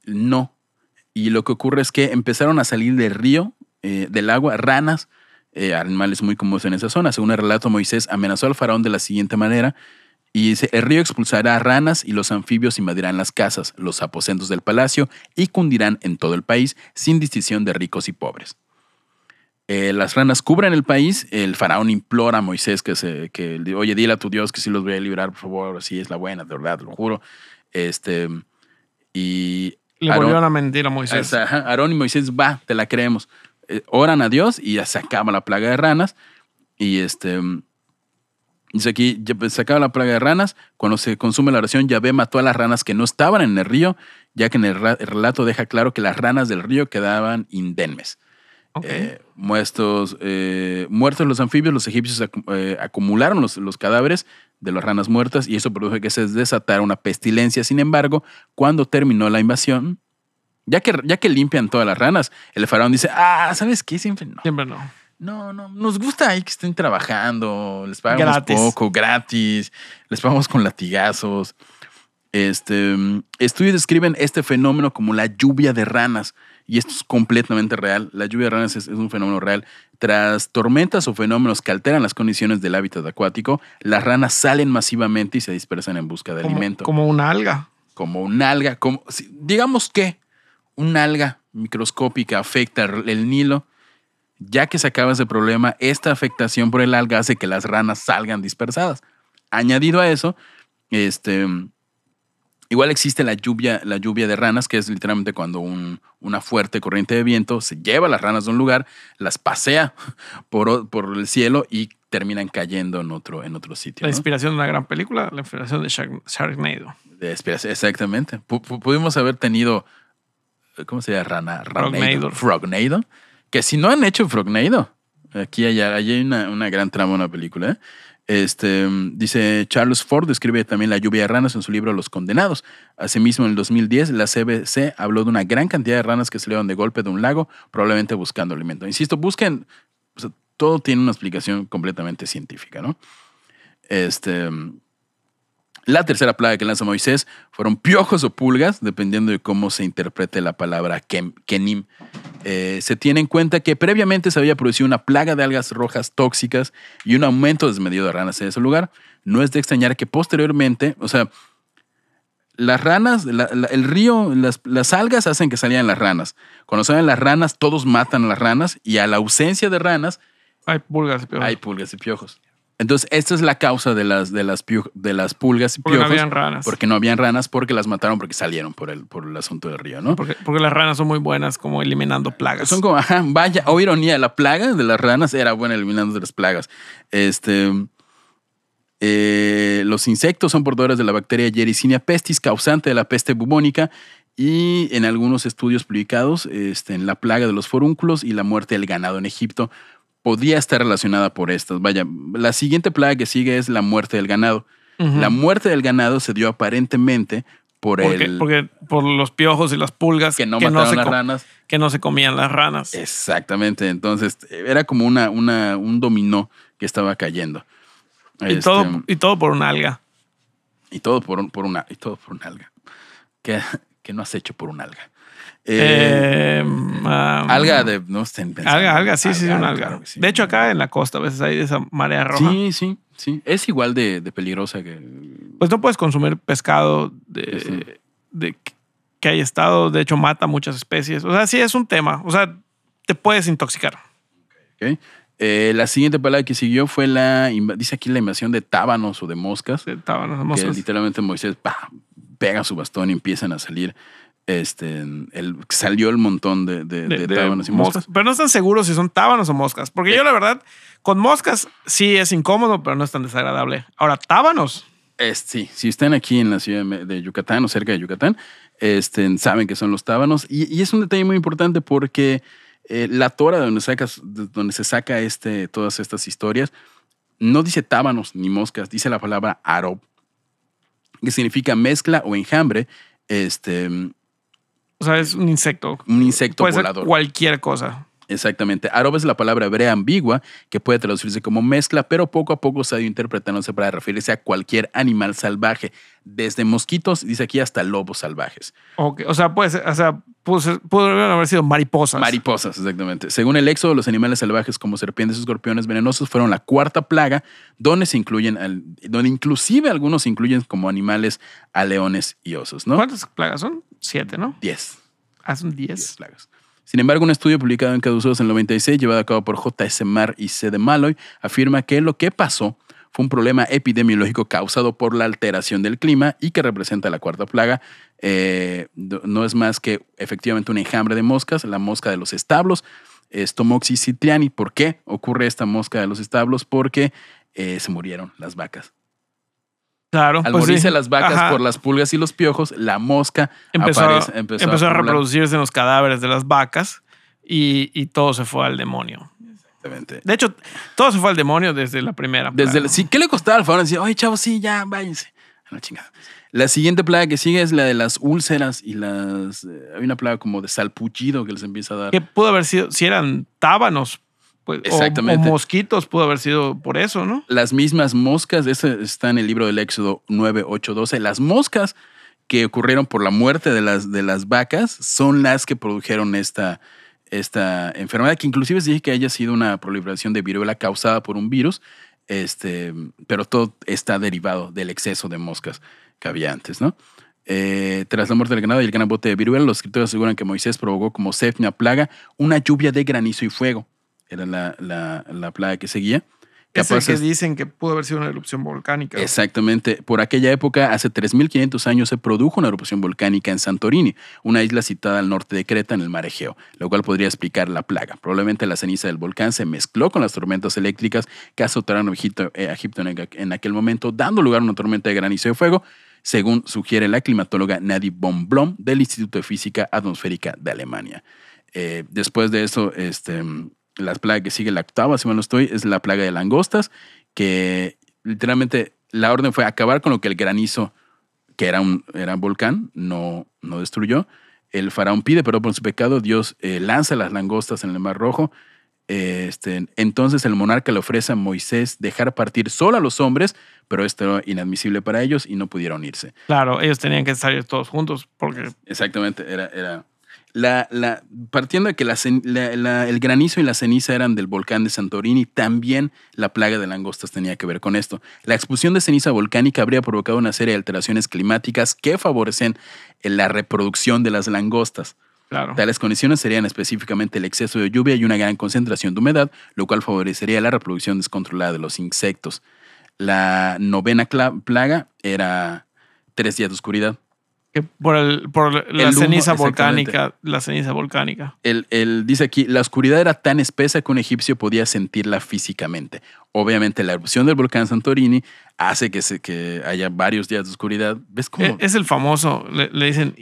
no. Y lo que ocurre es que empezaron a salir del río, eh, del agua, ranas, eh, animales muy comunes en esa zona. Según el relato, Moisés amenazó al faraón de la siguiente manera. Y dice, el río expulsará ranas y los anfibios invadirán las casas, los aposentos del palacio y cundirán en todo el país sin distinción de ricos y pobres. Eh, las ranas cubren el país. El faraón implora a Moisés que se, que, oye, dile a tu Dios que sí los voy a librar, por favor. Así es la buena, de verdad, lo juro. Este, y Le Aarón- volvieron a mentir a Moisés. Aarón y Moisés, va, te la creemos. Eh, oran a Dios y ya se acaba la plaga de ranas. Y este. Dice aquí, ya, pues, se acaba la plaga de ranas. Cuando se consume la oración, Yahvé mató a las ranas que no estaban en el río, ya que en el, el relato deja claro que las ranas del río quedaban indemnes. Eh, muertos, eh, muertos los anfibios, los egipcios eh, acumularon los, los cadáveres de las ranas muertas y eso produjo que se desatara una pestilencia. Sin embargo, cuando terminó la invasión, ya que, ya que limpian todas las ranas, el faraón dice, ah, ¿sabes qué? Siempre no. Siempre no. No, no, nos gusta ahí que estén trabajando, les pagamos Gratis. poco, gratis, les pagamos con latigazos. Este, mm, estudios describen este fenómeno como la lluvia de ranas, y esto es completamente real. La lluvia de ranas es, es un fenómeno real. Tras tormentas o fenómenos que alteran las condiciones del hábitat acuático, las ranas salen masivamente y se dispersan en busca de Como, alimento como una alga. como un alga, como digamos que un alga microscópica afecta el Nilo, ya que se acaba ese problema, esta afectación por el alga hace que las ranas salgan dispersadas. Añadido a eso, este, igual existe la lluvia, la lluvia de ranas, que es literalmente cuando un- una fuerte corriente de viento se lleva a las ranas de un lugar, las pasea <laughs> por, por el cielo y terminan cayendo en otro, en otro sitio. La ¿no? inspiración de una gran película, la inspiración de Shark- Sharknado. De inspiración, exactamente. Pu- pudimos haber tenido, ¿cómo se llama? Rana, Ranado. Frognado. Frognado. Que si no han hecho Frognado, aquí hay, hay una, una gran trama en la película. ¿eh? Este, mm, dice Charles Ford, describe también la lluvia de ranas en su libro Los Condenados. Asimismo, en el 2010, la CBC habló de una gran cantidad de ranas que salieron de golpe de un lago, probablemente buscando alimento. Insisto, busquen, o sea, todo tiene una explicación completamente científica, ¿no? Este, mm, la tercera plaga que lanza Moisés fueron piojos o pulgas, dependiendo de cómo se interprete la palabra kenim. Eh, se tiene en cuenta que previamente se había producido una plaga de algas rojas tóxicas y un aumento desmedido de ranas en ese lugar. No es de extrañar que posteriormente, o sea, las ranas, la- la- el río, las, las algas hacen que salgan las ranas. Cuando salen las ranas, todos matan a las ranas y a la ausencia de ranas Hay pulgas. Pero hay pulgas y piojos. Entonces, esta es la causa de las, de las, piu- de las pulgas y porque no piojos. habían ranas. Porque no habían ranas, porque las mataron porque salieron por el, por el asunto del río, ¿no? Porque, porque las ranas son muy buenas como eliminando plagas. Son como, <laughs> ajá, vaya, o ironía, la plaga de las ranas era buena eliminando de las plagas. Este, eh, los insectos son portadores de la bacteria Yersinia pestis, causante de la peste bubónica, y en algunos estudios publicados, este, en la plaga de los forúnculos y la muerte del ganado en Egipto, podría estar relacionada por estas. Vaya, la siguiente plaga que sigue es la muerte del ganado. La muerte del ganado se dio aparentemente por porque, el porque por los piojos y las pulgas que no mataron se las ranas. que no se comían las ranas. Exactamente. Entonces, era como una, una, un dominó que estaba cayendo. y, Este, todo, y todo por una alga. y todo por, un- por una, y todo por un alga. ¿Qué, qué no has hecho por un alga? Eh, Eh, um, alga de, no estén pensando. Alga, alga, sí, sí, alga. claro que sí. De hecho, acá en la costa a veces hay esa marea roja. Sí, sí, sí. Es igual de, de peligrosa que. Pues no puedes consumir pescado de, Sí. de que haya estado. De hecho, mata muchas especies. O sea, sí es un tema. O sea, te puedes intoxicar. ¿ok? Eh, la siguiente palabra que siguió fue la. Dice aquí la invasión de tábanos o de moscas. de tábanos, que moscas. literalmente Moisés pa, pega su bastón y empiezan a salir. Este, el, salió el montón de, de, de- de de tábanos y moscas. moscas. Pero no están seguros si son tábanos o moscas. Porque yo, la verdad, con moscas sí es incómodo, pero no es tan desagradable. Ahora, tábanos. Es- sí, si están aquí en la ciudad de Yucatán o cerca de Yucatán, este, saben que son los tábanos. Y, y es un detalle muy importante porque eh, la tora de donde, sacas, de donde se saca este, todas estas historias no dice tábanos ni moscas, dice la palabra arob, que significa mezcla o enjambre, este, un O sea, es un insecto. insecto Puede ser volador. cualquier cosa. Exactamente. Arob es la palabra hebrea ambigua que puede traducirse como mezcla, pero poco a poco se ha ido interpretándose para referirse a cualquier animal salvaje, desde mosquitos, dice aquí, hasta lobos salvajes. O sea, puede ser, o sea, pudo ser- pudieron haber sido mariposas. Mariposas, exactamente. Según el éxodo, los animales salvajes como serpientes y escorpiones venenosos fueron la cuarta plaga, donde se incluyen, al- donde inclusive algunos se incluyen como animales a leones y osos, ¿no? ¿Cuántas plagas son? Siete, ¿no? Diez. Ah, son Diez diez. plagas. Sin embargo, un estudio publicado en Caduceus en el 96, llevado a cabo por J.S. Mar y C. de Malloy, afirma que lo que pasó fue un problema epidemiológico causado por la alteración del clima y que representa la cuarta plaga. Eh, no es más que efectivamente un enjambre de moscas, la mosca de los establos, citriani. ¿Por qué ocurre esta mosca de los establos? Porque eh, se murieron las vacas. Claro. Al pues sí. morirse las vacas Ajá. por las pulgas y los piojos, la mosca empezó, aparece- a, empezó empezó a poblar. reproducirse en los cadáveres de las vacas y, y todo se fue al demonio. Exactamente. De hecho, todo se fue al demonio desde la primera. Desde sí, ¿Qué le costaba al faraón decir, oye, chavos, sí, ya, váyanse? A la chingada. La siguiente plaga que sigue es la de las úlceras y las. eh, hay una plaga como de salpullido que les empieza a dar. que pudo haber sido, si eran tábanos pues, o- Exactamente. O, mosquitos, pudo haber sido por eso, ¿no? Las mismas moscas, este está en el libro del Éxodo 9, 8, 12. Las moscas que ocurrieron por la muerte de las, de las vacas son las que produjeron esta, esta enfermedad, que inclusive se dice que haya sido una proliferación de viruela causada por un virus, este, pero todo está derivado del exceso de moscas que había antes, ¿no? Eh, tras la muerte del ganado y el gran bote de viruela, los escritores aseguran que Moisés provocó como séptima plaga una lluvia de granizo y fuego. Era la, la- la plaga que seguía. Es el que dicen que pudo haber sido una erupción volcánica. Exactamente. Por aquella época, hace 3.500 años, se produjo una erupción volcánica en Santorini, una isla situada al norte de Creta en el mar Egeo, lo cual podría explicar la plaga. Probablemente la ceniza del volcán se mezcló con las tormentas eléctricas que azotaron a Egipto, eh, en, aquel momento, dando lugar a una tormenta de granizo y de fuego, según sugiere la climatóloga Nadie von Blom del Instituto de Física Atmosférica de Alemania. Eh, después de eso, este, la plaga que sigue, la octava, si mal no estoy, es la plaga de langostas, que literalmente la orden fue acabar con lo que el granizo, que era un, era un volcán, no, no destruyó. El faraón pide perdón por su pecado, Dios eh, lanza las langostas en el Mar Rojo. Eh, Este, entonces el monarca le ofrece a Moisés dejar partir solo a los hombres, pero esto era inadmisible para ellos y no pudieron irse. Claro, ellos tenían que estar todos juntos porque Exactamente, era, era la, la, partiendo de que la la- el granizo y la ceniza eran del volcán de Santorini, también la plaga de langostas tenía que ver con esto. La expulsión de ceniza volcánica habría provocado una serie de alteraciones climáticas que favorecen en la reproducción de las langostas. Claro. Tales condiciones serían específicamente el exceso de lluvia y una gran concentración de humedad, lo cual favorecería la reproducción descontrolada de los insectos. La novena plaga era tres días de oscuridad. Que por el, por la El humo, ceniza volcánica, la ceniza volcánica. El, el- dice aquí, la oscuridad era tan espesa que un egipcio podía sentirla físicamente. Obviamente la erupción del volcán Santorini hace que, se, que haya varios días de oscuridad. ¿Ves cómo? Eh, Es el famoso, le, le dicen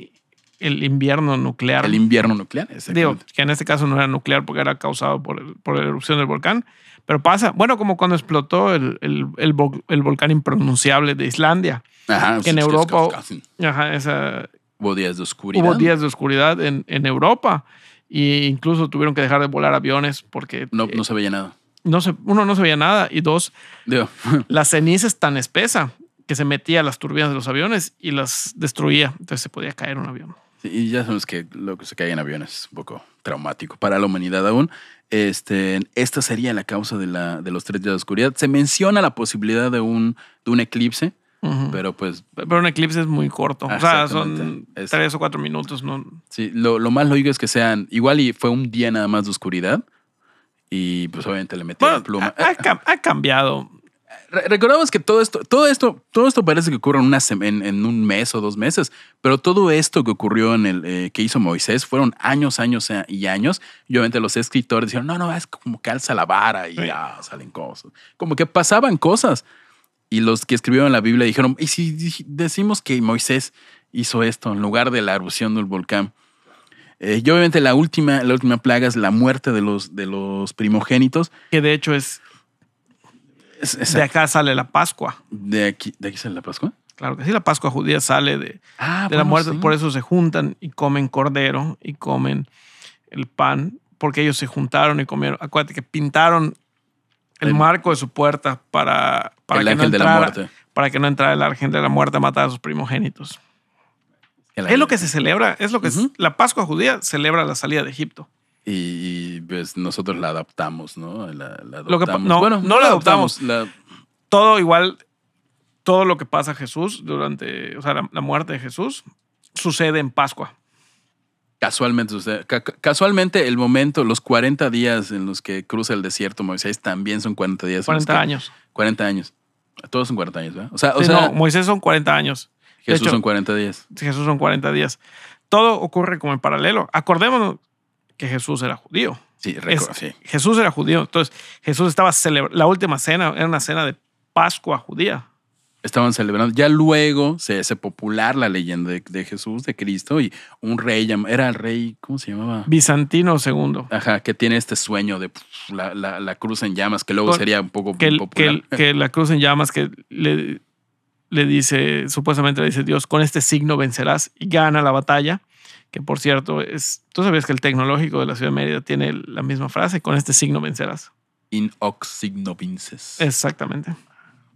el invierno nuclear. el invierno nuclear. Digo, que en este caso no era nuclear porque era causado por, el- por la erupción del volcán. Pero pasa, bueno, como cuando explotó el, el, el volcán impronunciable de Islandia. Ajá, en es- es- Europa- Ajá, esa, Hubo días de oscuridad. hubo días de oscuridad en, en Europa. E incluso tuvieron que dejar de volar aviones porque No, eh, no se veía nada. no se, uno, no se veía nada. Y dos, <laughs> la ceniza es tan espesa que se metía a las turbinas de los aviones y las destruía. Entonces se podía caer un avión. Sí, Y ya sabemos que lo que se cae en aviones es un poco traumático para la humanidad aún. Este, esta sería la causa de, la, de los tres días de oscuridad. Se menciona la posibilidad de un, de un eclipse, Ujú. pero pues Pero un eclipse es muy corto. O sea, son. Es- tres o cuatro minutos. No, sí, lo, lo más lógico es que sean igual y fue un día nada más de oscuridad y pues obviamente le metieron Bueno, pluma. ha, ha ha cambiado. Re- Recordamos que todo esto, todo esto, todo esto parece que ocurre en, una en, en un mes o dos meses, pero todo esto que ocurrió en el eh, que hizo Moisés fueron años, años y años. Y obviamente los escritores dijeron, no, no, es como calza la vara y Sí. ya salen cosas. Como que pasaban cosas. Y los que escribieron la Biblia dijeron, ¿y si decimos que Moisés hizo esto en lugar de la erupción del volcán? Eh, y obviamente la última, la última plaga es la muerte de los, de los primogénitos. Que de hecho es. Es- es- De acá sale la Pascua. de, aquí, ¿De aquí sale la Pascua? Claro que sí, la Pascua judía sale de, Ah, de la muerte. sí. Por eso se juntan y comen cordero y comen el pan. Porque ellos se juntaron y comieron. Acuérdate que pintaron el, marco de su puerta para, para el que no ángel de la entrara. muerte. Para que no entrara el ángel de la muerte a matar a sus primogénitos. Es lo que se celebra, es lo que es- la Pascua judía celebra la salida de Egipto. Y, y, pues nosotros la adaptamos, ¿no? La, la Lo que no, bueno, no la adoptamos. la- Todo igual, todo lo que pasa a Jesús durante, o sea, la, la muerte de Jesús sucede en Pascua. Casualmente, sucede. Ca- ca- casualmente el momento, los 40 días en los que cruza el desierto Moisés también son 40 días. en los 40 que- años. 40 años. Todos son 40 años, ¿verdad? O sea, o Sí, sea no, Moisés son 40 años. Jesús hecho- son 40 días. Jesús son 40 días. Todo ocurre como en paralelo. Acordémonos que Jesús era judío. Sí, Es- recuerdo, sí. Jesús era judío. Entonces, Jesús estaba celebrando. La última cena era una cena de Pascua judía. Estaban celebrando. Ya luego se hace popular la leyenda de, de Jesús, de Cristo, y un rey, era el rey, ¿cómo se llamaba? Bizantino II. Ajá, que tiene este sueño de la, la- la cruz en llamas, que luego sería un poco que, popular. que la cruz en llamas que le, le dice, supuestamente le dice Dios, con este signo vencerás y gana la batalla. Que por cierto, es, tú sabías que el tecnológico de la ciudad de Mérida tiene la misma frase, con este signo vencerás. In hoc signo vinces. Exactamente.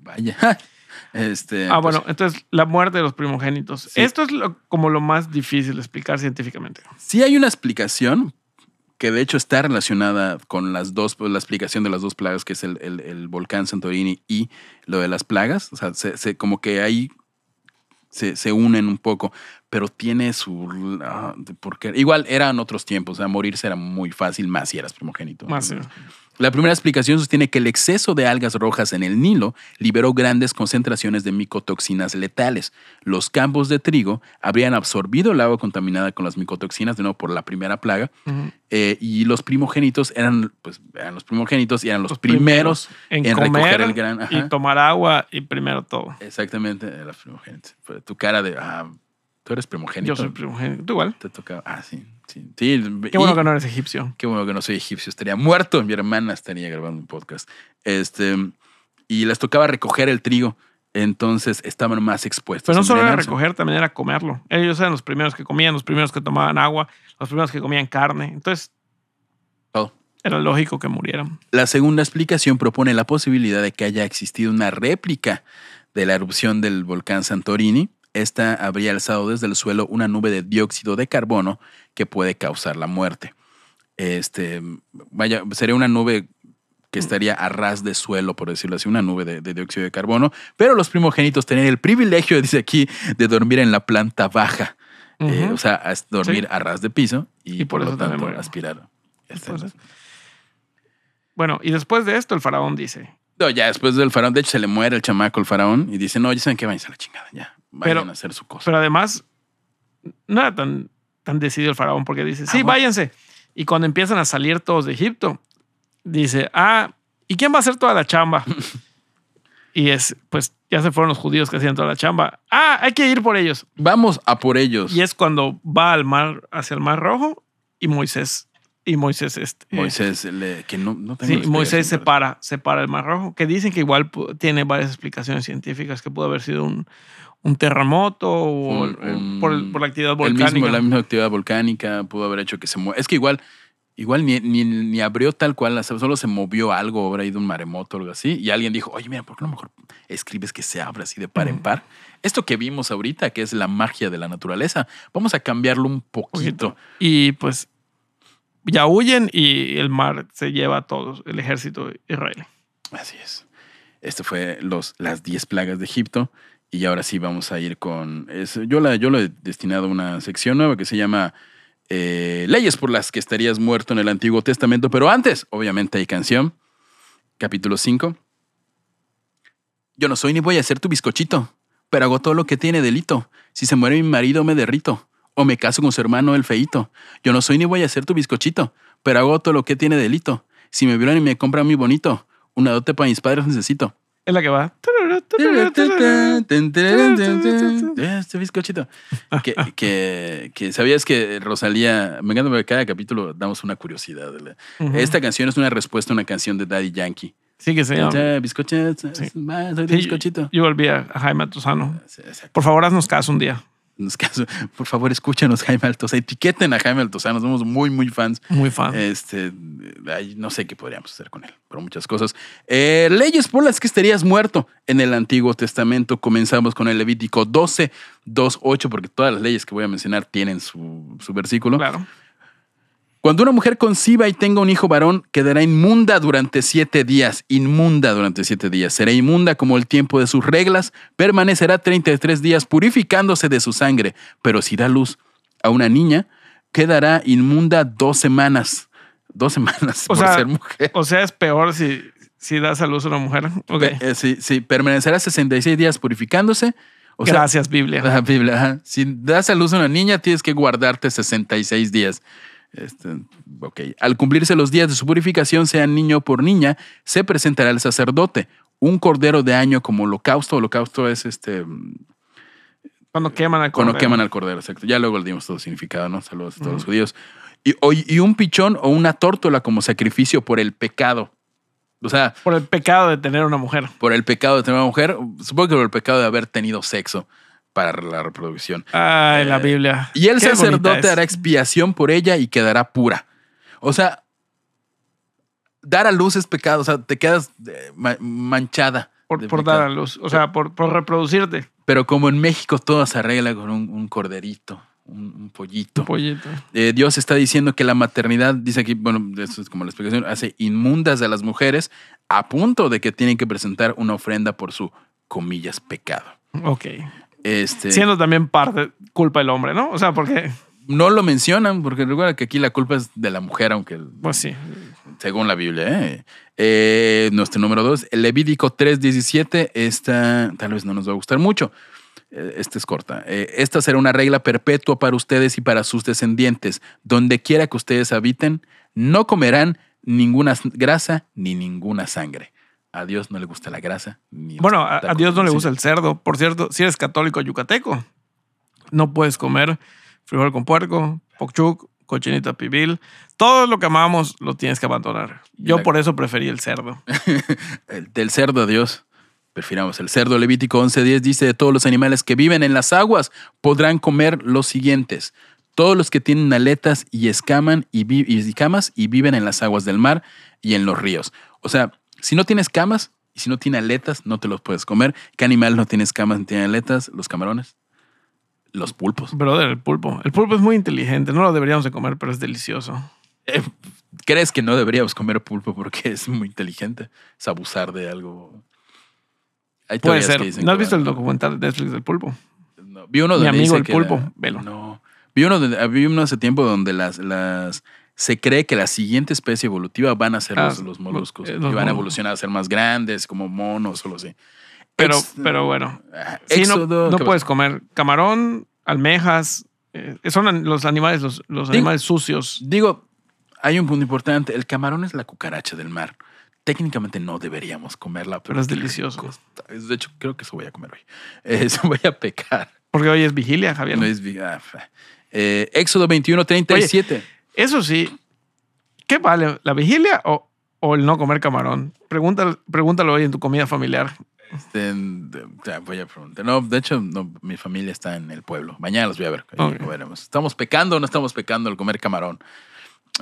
Vaya. <laughs> Este, Ah, pues, bueno, entonces la muerte de los primogénitos. Sí. Esto es lo- como lo más difícil de explicar científicamente. Sí hay una explicación que de hecho está relacionada con las dos, pues, la explicación de las dos plagas, que es el, el- el volcán Santorini y lo de las plagas. O sea, se, se- como que ahí se, se unen un poco, pero tiene su... ah, de por qué. Igual eran otros tiempos, o sea, morirse era muy fácil, más si eras primogénito. Más, eh, La primera explicación sostiene que el exceso de algas rojas en el Nilo liberó grandes concentraciones de micotoxinas letales. Los campos de trigo habrían absorbido el agua contaminada con las micotoxinas, de nuevo por la primera plaga, eh, y los primogénitos eran, pues, eran los primogénitos y eran los, Los primeros, en, en comer recoger el gran. ajá. y tomar agua y primero todo. Exactamente, los primogénitos. Tu cara de, ah, tú eres primogénito. Yo soy primogénito. ¿Tú igual? Te tocaba, ah, sí, sí. sí Qué bueno y- que no eres egipcio. Qué bueno que no soy egipcio, estaría muerto. Mi hermana estaría grabando un podcast. Este, y les tocaba recoger el trigo, entonces estaban más expuestos. Pero no solo era recoger, también era comerlo. Ellos eran los primeros que comían, los primeros que tomaban agua, los primeros que comían carne. Entonces, Todo. era lógico que murieran. La segunda explicación propone la posibilidad de que haya existido una réplica de la erupción del volcán Santorini. Esta habría alzado desde el suelo una nube de dióxido de carbono que puede causar la muerte. Este, vaya, sería una nube que estaría a ras de suelo, por decirlo así, una nube de, de dióxido de carbono, pero los primogénitos tenían el privilegio, <laughs> dice aquí, de dormir en la planta baja, Eh, o sea, dormir Sí. a ras de piso y, Y por por, eso lo también tanto aspirar. Bueno, y después de esto, el faraón dice: No, ya después del faraón, de hecho se le muere el chamaco, el faraón, y dice, no, ya saben que vayan a la chingada, ya, vayan Pero- a hacer su cosa. Pero además, no era tan, tan decidido el faraón porque dice, sí, bueno. váyanse. Y cuando empiezan a salir todos de Egipto, dice, ah, ¿y quién va a hacer toda la chamba? <laughs> y es, pues ya se fueron los judíos que hacían toda la chamba. Ah, hay que ir por ellos. Vamos a por ellos. Y es cuando va al mar, hacia el mar rojo y Moisés, y Moisés, este, Moisés, le- que no, no tengo Sí, Moisés separa, separa el Mar Rojo, que dicen que igual tiene varias explicaciones científicas, que pudo haber sido un, un terremoto o Un- por, la actividad pero El volcánica. mismo, la misma actividad volcánica pudo haber hecho que se mueva. Es que igual, igual ni, ni, ni abrió tal cual, solo se movió algo, habrá ido un maremoto o algo así, y alguien dijo, oye, mira, ¿por qué no mejor escribes que se abra así de par en Ujú. par? Esto que vimos ahorita, que es la magia de la naturaleza, vamos a cambiarlo un poquito. Y pues ya huyen y el mar se lleva a todos, el ejército israelí. Así es. Esto fue los, las 10 plagas de Egipto. Y ahora sí vamos a ir con. es- yo, la, yo lo he destinado a una sección nueva que se llama eh, Leyes por las que estarías muerto en el Antiguo Testamento. Pero antes, obviamente, hay canción. Capítulo 5. Yo no soy ni voy a ser tu bizcochito, pero hago todo lo que tiene delito. Si se muere mi marido, me derrito. O me caso con su hermano, el feíto. Yo no soy ni voy a ser tu bizcochito, pero hago todo lo que tiene delito. Si me violan y me compran muy bonito, una dote para mis padres necesito. Es la que va. Este bizcochito. Que, que, que sabías que Rosalía, me encanta porque cada capítulo damos una curiosidad. Esta canción es una respuesta a una canción de Daddy Yankee. Sí, que se llama. Bizcochito, Sí. soy de bizcochito. Yo volví a Jaime Altozano. Por favor, haznos caso un día. <laughs> Por favor, escúchanos, Jaime Altozano. Etiqueten a Jaime Altozano. Somos muy, muy fans. Muy fan. Este, no sé qué podríamos hacer con él, pero muchas cosas. Eh, leyes por las que estarías muerto en el Antiguo Testamento. Comenzamos con el Levítico 12, 2, 8, porque todas las leyes que voy a mencionar tienen su, su versículo. claro. Cuando una mujer conciba y tenga un hijo varón, quedará inmunda durante siete días. Inmunda durante siete días. Será inmunda como el tiempo de sus reglas. Permanecerá 33 días purificándose de su sangre. Pero si da luz a una niña, quedará inmunda dos semanas. Dos semanas O por sea, ser mujer. O sea, es peor si, si das a luz a una mujer. Ok. Eh, sí, sí, permanecerá 66 días purificándose. O sea, Gracias, Biblia. La Biblia, ajá. Si das a luz a una niña, tienes que guardarte 66 días. Este, ok. Al cumplirse los días de su purificación, sea niño por niña, se presentará el sacerdote. Un cordero de año como holocausto. Holocausto es este. Cuando queman al Cuando cordero. queman al cordero, exacto. Ya luego le dimos todo el significado, ¿no? Saludos a todos los judíos. Y, y un pichón o una tórtola como sacrificio por el pecado. O sea, Por el pecado de tener una mujer. por el pecado de tener una mujer, supongo que por el pecado de haber tenido sexo para la reproducción. Ay, la Eh, Biblia. Y el Qué sacerdote hará expiación por ella y quedará pura. O sea, dar a luz es pecado. O sea, te quedas eh, ma- manchada. Por, dar a luz. O sea, por, por reproducirte. Pero como en México todo se arregla con un, un corderito, un, un pollito. Un pollito. Eh, Dios está diciendo que la maternidad, dice aquí, bueno, eso es como la explicación, hace inmundas a las mujeres a punto de que tienen que presentar una ofrenda por su, comillas, pecado. Ok. Este, Siendo también parte culpa del hombre, ¿no? O sea, porque, no lo mencionan porque recuerda que aquí la culpa es de la mujer, aunque pues sí. según la Biblia. ¿eh? Eh, nuestro número dos, el Levítico 3.17, esta tal vez no nos va a gustar mucho. Eh, Esta es corta. Esta será una regla perpetua para ustedes y para sus descendientes. Donde quiera que ustedes habiten, no comerán ninguna grasa ni ninguna sangre. A Dios no le gusta la grasa. Ni Bueno, a, Dios no le gusta el cerdo. Por cierto, si eres católico yucateco, no puedes comer frijol con puerco, pokchuk, cochinita pibil. Todo lo que amamos lo tienes que abandonar. Yo La- por eso preferí el cerdo. <laughs> El- del cerdo a Dios. Prefiramos el cerdo. Levítico 11.10 dice, de todos los animales que viven en las aguas podrán comer los siguientes. Todos los que tienen aletas y escaman y, vi- y escamas y viven en las aguas del mar y en los ríos. O sea, si no tienes camas y si no tiene aletas, no te los puedes comer. ¿Qué animal no tiene escamas ni tiene aletas? Los camarones. Los pulpos. Brother, el pulpo. El pulpo es muy inteligente. No lo deberíamos de comer, pero es delicioso. Eh, ¿Crees que no deberíamos comer pulpo porque es muy inteligente? Es abusar de algo. Hay Puede ser. que dicen ¿No has visto el documental de Netflix del pulpo? No, vi uno Mi donde amigo el pulpo, velo. No. Vi uno, de- vi uno hace tiempo donde las, las se cree que la siguiente especie evolutiva van a ser Ah, los, los moluscos. eh, y los van a evolucionar a ser más grandes, como monos o lo así. Pero, Ex- pero bueno. Ah, Sí, no, Éxodo, no ¿qué puedes comer camarón, almejas. eh, son los animales, los, los Digo- animales sucios. Digo, hay un punto importante. El camarón es la cucaracha del mar. Técnicamente no deberíamos comerla, pero, Pero es delicioso. Es- De hecho, creo que eso voy a comer hoy. <laughs> Eso voy a pecar. Porque hoy es vigilia, Javier. No es vi- ah. Eh, Éxodo 21, 37. Eso sí, ¿qué vale? ¿La vigilia o, o el no comer camarón? Pregúntalo, pregúntalo hoy en tu comida familiar. Este, de- ya voy a preguntar. No, de hecho, no, mi familia está en el pueblo. Mañana los voy a ver. veremos. ¿Estamos pecando o no estamos pecando al comer camarón?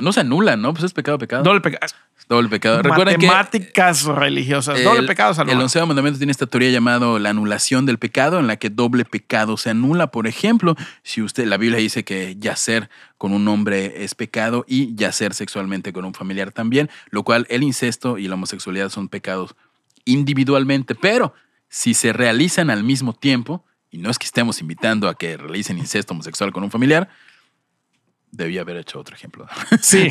No se anula, ¿no? Pues es pecado, pecado. Doble pecado. Doble pecado. Recuerden que Matemáticas religiosas. el- Doble pecado es el anular. onceavo mandamiento tiene esta teoría llamado la anulación del pecado, en la que doble pecado se anula. Por ejemplo, si usted, la Biblia dice que yacer con un hombre es pecado y yacer sexualmente con un familiar también, lo cual el incesto y la homosexualidad son pecados individualmente, pero si se realizan al mismo tiempo, y no es que estemos invitando a que realicen incesto homosexual con un familiar, debía haber hecho otro ejemplo. <laughs> Sí.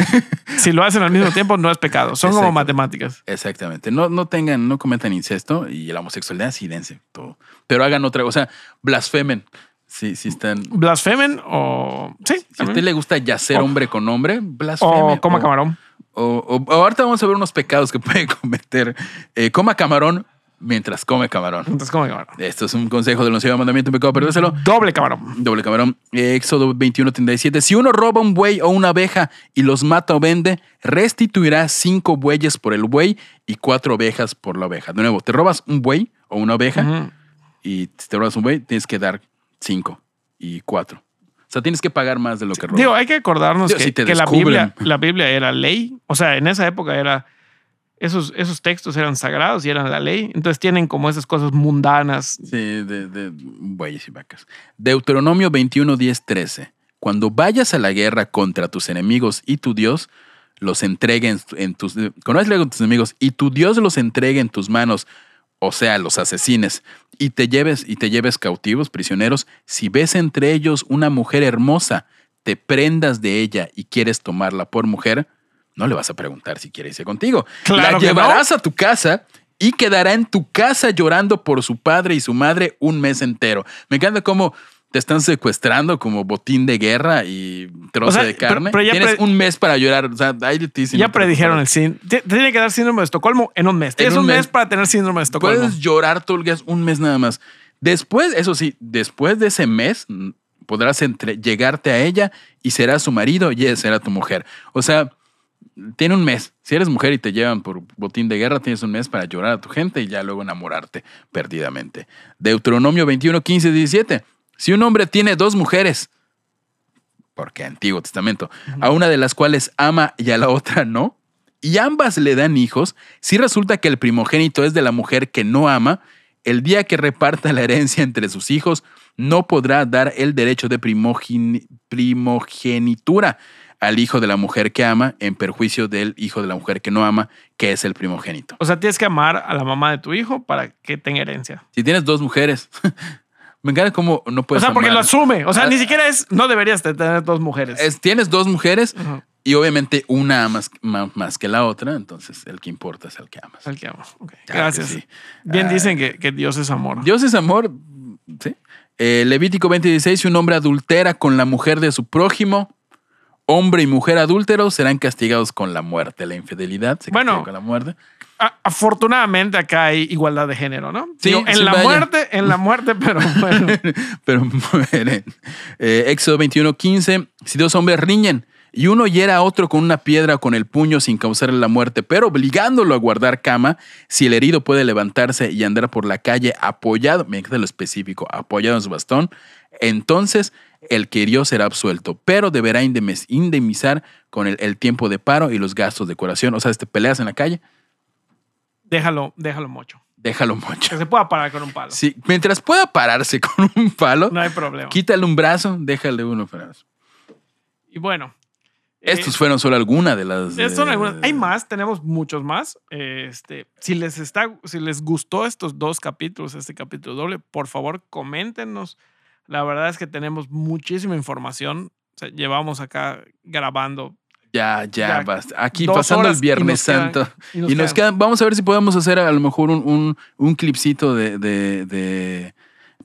si lo hacen al mismo tiempo, no es pecado. Son como matemáticas. Exactamente. No, no tengan, no cometan incesto y la homosexualidad sí dense todo. Pero hagan otra, o sea, blasfemen. Si, si están. ¿Blasfemen o.? Sí. Si a usted le gusta yacer O- hombre con hombre, blasfeme. O coma camarón. O ahorita vamos a ver unos pecados que puede <laughs> cometer. Eh, coma camarón mientras come camarón. Entonces, coma camarón. Esto es un consejo del onceavo mandamiento, un pecado, perdéselo. Doble camarón. Doble camarón. Éxodo 21, 37. Si uno roba un buey o una abeja y los mata o vende, restituirá cinco bueyes por el buey y cuatro ovejas por la oveja. De nuevo, te robas un buey o una oveja y si te robas un buey, tienes que dar cinco y cuatro. O sea, tienes que pagar más de lo que robas. Digo, hay que acordarnos que, si te que la. Biblia, la Biblia era ley. O sea, en esa época era. Esos, esos textos eran sagrados y eran la ley. Entonces tienen como esas cosas mundanas. Sí, de, bueyes y vacas. Deuteronomio 21, 10, 13. Cuando vayas a la guerra contra tus enemigos y tu Dios los entregue en, tus... Cuando vayas a tus enemigos y tu Dios los entregue en tus manos, o sea, los asesines, y te lleves, y te lleves cautivos, prisioneros, si ves entre ellos una mujer hermosa, te prendas de ella y quieres tomarla por mujer, no le vas a preguntar si quiere irse contigo. Claro la llevarás a tu casa y quedará en tu casa llorando por su padre y su madre un mes entero. Me encanta cómo te están secuestrando como botín de guerra y trozo O sea, de carne. pero Tienes un mes para llorar. O sea, ahí te dicen, ya predijeron el síndrome. Tiene que dar síndrome de Estocolmo en un mes. Tienes un un mes. mes. para tener síndrome de Estocolmo. Puedes llorar todo el un mes nada más. Después, eso sí, después de ese mes, mm, podrás entre- llegarte a ella y será su marido y ella será tu mujer. O sea, tiene un mes. Si eres mujer y te llevan por botín de guerra, tienes un mes para llorar a tu gente y ya luego enamorarte perdidamente. Deuteronomio 21, 15, 17. Si un hombre tiene dos mujeres, porque Antiguo Testamento, a una de las cuales ama y a la otra no, y ambas le dan hijos, si resulta que el primogénito es de la mujer que no ama, el día que reparta la herencia entre sus hijos, no podrá dar el derecho de primogen- primogenitura al hijo de la mujer que ama en perjuicio del hijo de la mujer que no ama, que es el primogénito. O sea, tienes que amar a la mamá de tu hijo para que tenga herencia. Si tienes dos mujeres, <laughs> me encanta cómo no O puedes sea, porque lo asume. O sea, Ah. ni siquiera es. No deberías de tener dos mujeres. Es- tienes dos mujeres y obviamente una más, ma- más que la otra, entonces el que importa es el que amas. El que amo. Ok, Claro que Gracias. sí. Bien Ah. dicen que, que Dios es amor. Dios es amor, ¿sí? Eh, Levítico 20:16, si un hombre adultera con la mujer de su prójimo, hombre y mujer adúlteros serán castigados con la muerte. La infidelidad se Bueno. castiga con la muerte. A- afortunadamente acá hay igualdad de género, ¿no? Sí, Digo, en sí, la vaya. muerte, en la muerte, pero <laughs> bueno. Pero mueren. Eh, Éxodo 21:15, si dos hombres riñen y uno hiera a otro con una piedra o con el puño sin causarle la muerte, pero obligándolo a guardar cama, si el herido puede levantarse y andar por la calle apoyado, me encanta lo específico, apoyado en su bastón, entonces el que hirió será absuelto, pero deberá indemniz- indemnizar con el, el tiempo de paro y los gastos de curación. O sea, te peleas en la calle, déjalo, déjalo mucho. déjalo Que mucho. se pueda parar con un palo. Sí, mientras pueda pararse <laughs> con un palo, No hay problema. quítale un brazo, déjale uno. para- Y bueno. eh, Estos fueron solo algunas de las. Estas son algunas. Hay más, tenemos muchos más. Este, si les está, si les gustó estos dos capítulos, este capítulo doble, por favor, coméntenos. La verdad es que tenemos muchísima información. O sea, llevamos acá grabando. Ya, ya, Ya, basta. Aquí pasando el y Viernes quedan- Santo. y nos y nos quedan- quedan. Vamos a ver si podemos hacer a lo mejor un, un, un clipcito de, de- de-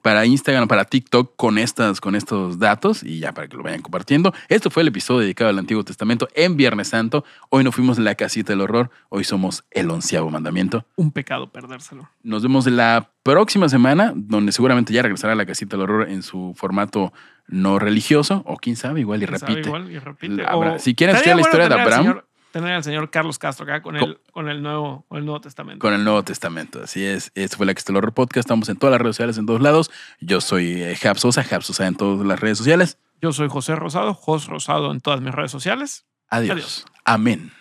para Instagram, para TikTok con estas, con estos datos y ya para que lo vayan compartiendo. Esto fue el episodio dedicado al Antiguo Testamento en Viernes Santo. Hoy no fuimos la casita del horror, hoy somos el onceavo mandamiento. un pecado perdérselo. Nos vemos la próxima semana, donde seguramente ya regresará la casita del horror en su formato no religioso, o quién sabe, igual y repite. Igual y repite. Si quieren escuchar la historia de Abraham. Tener al señor Carlos Castro acá con Co- el, con el, nuevo, con el Nuevo Testamento. con el Nuevo Testamento. Así es. Esto fue la horror podcast. Estamos en todas las redes sociales, en todos lados. Yo soy eh, Jab Sosa, Jab Sosa en todas las redes sociales. Yo soy José Rosado, Jos Rosado en todas mis redes sociales. Adiós. Adiós. Amén.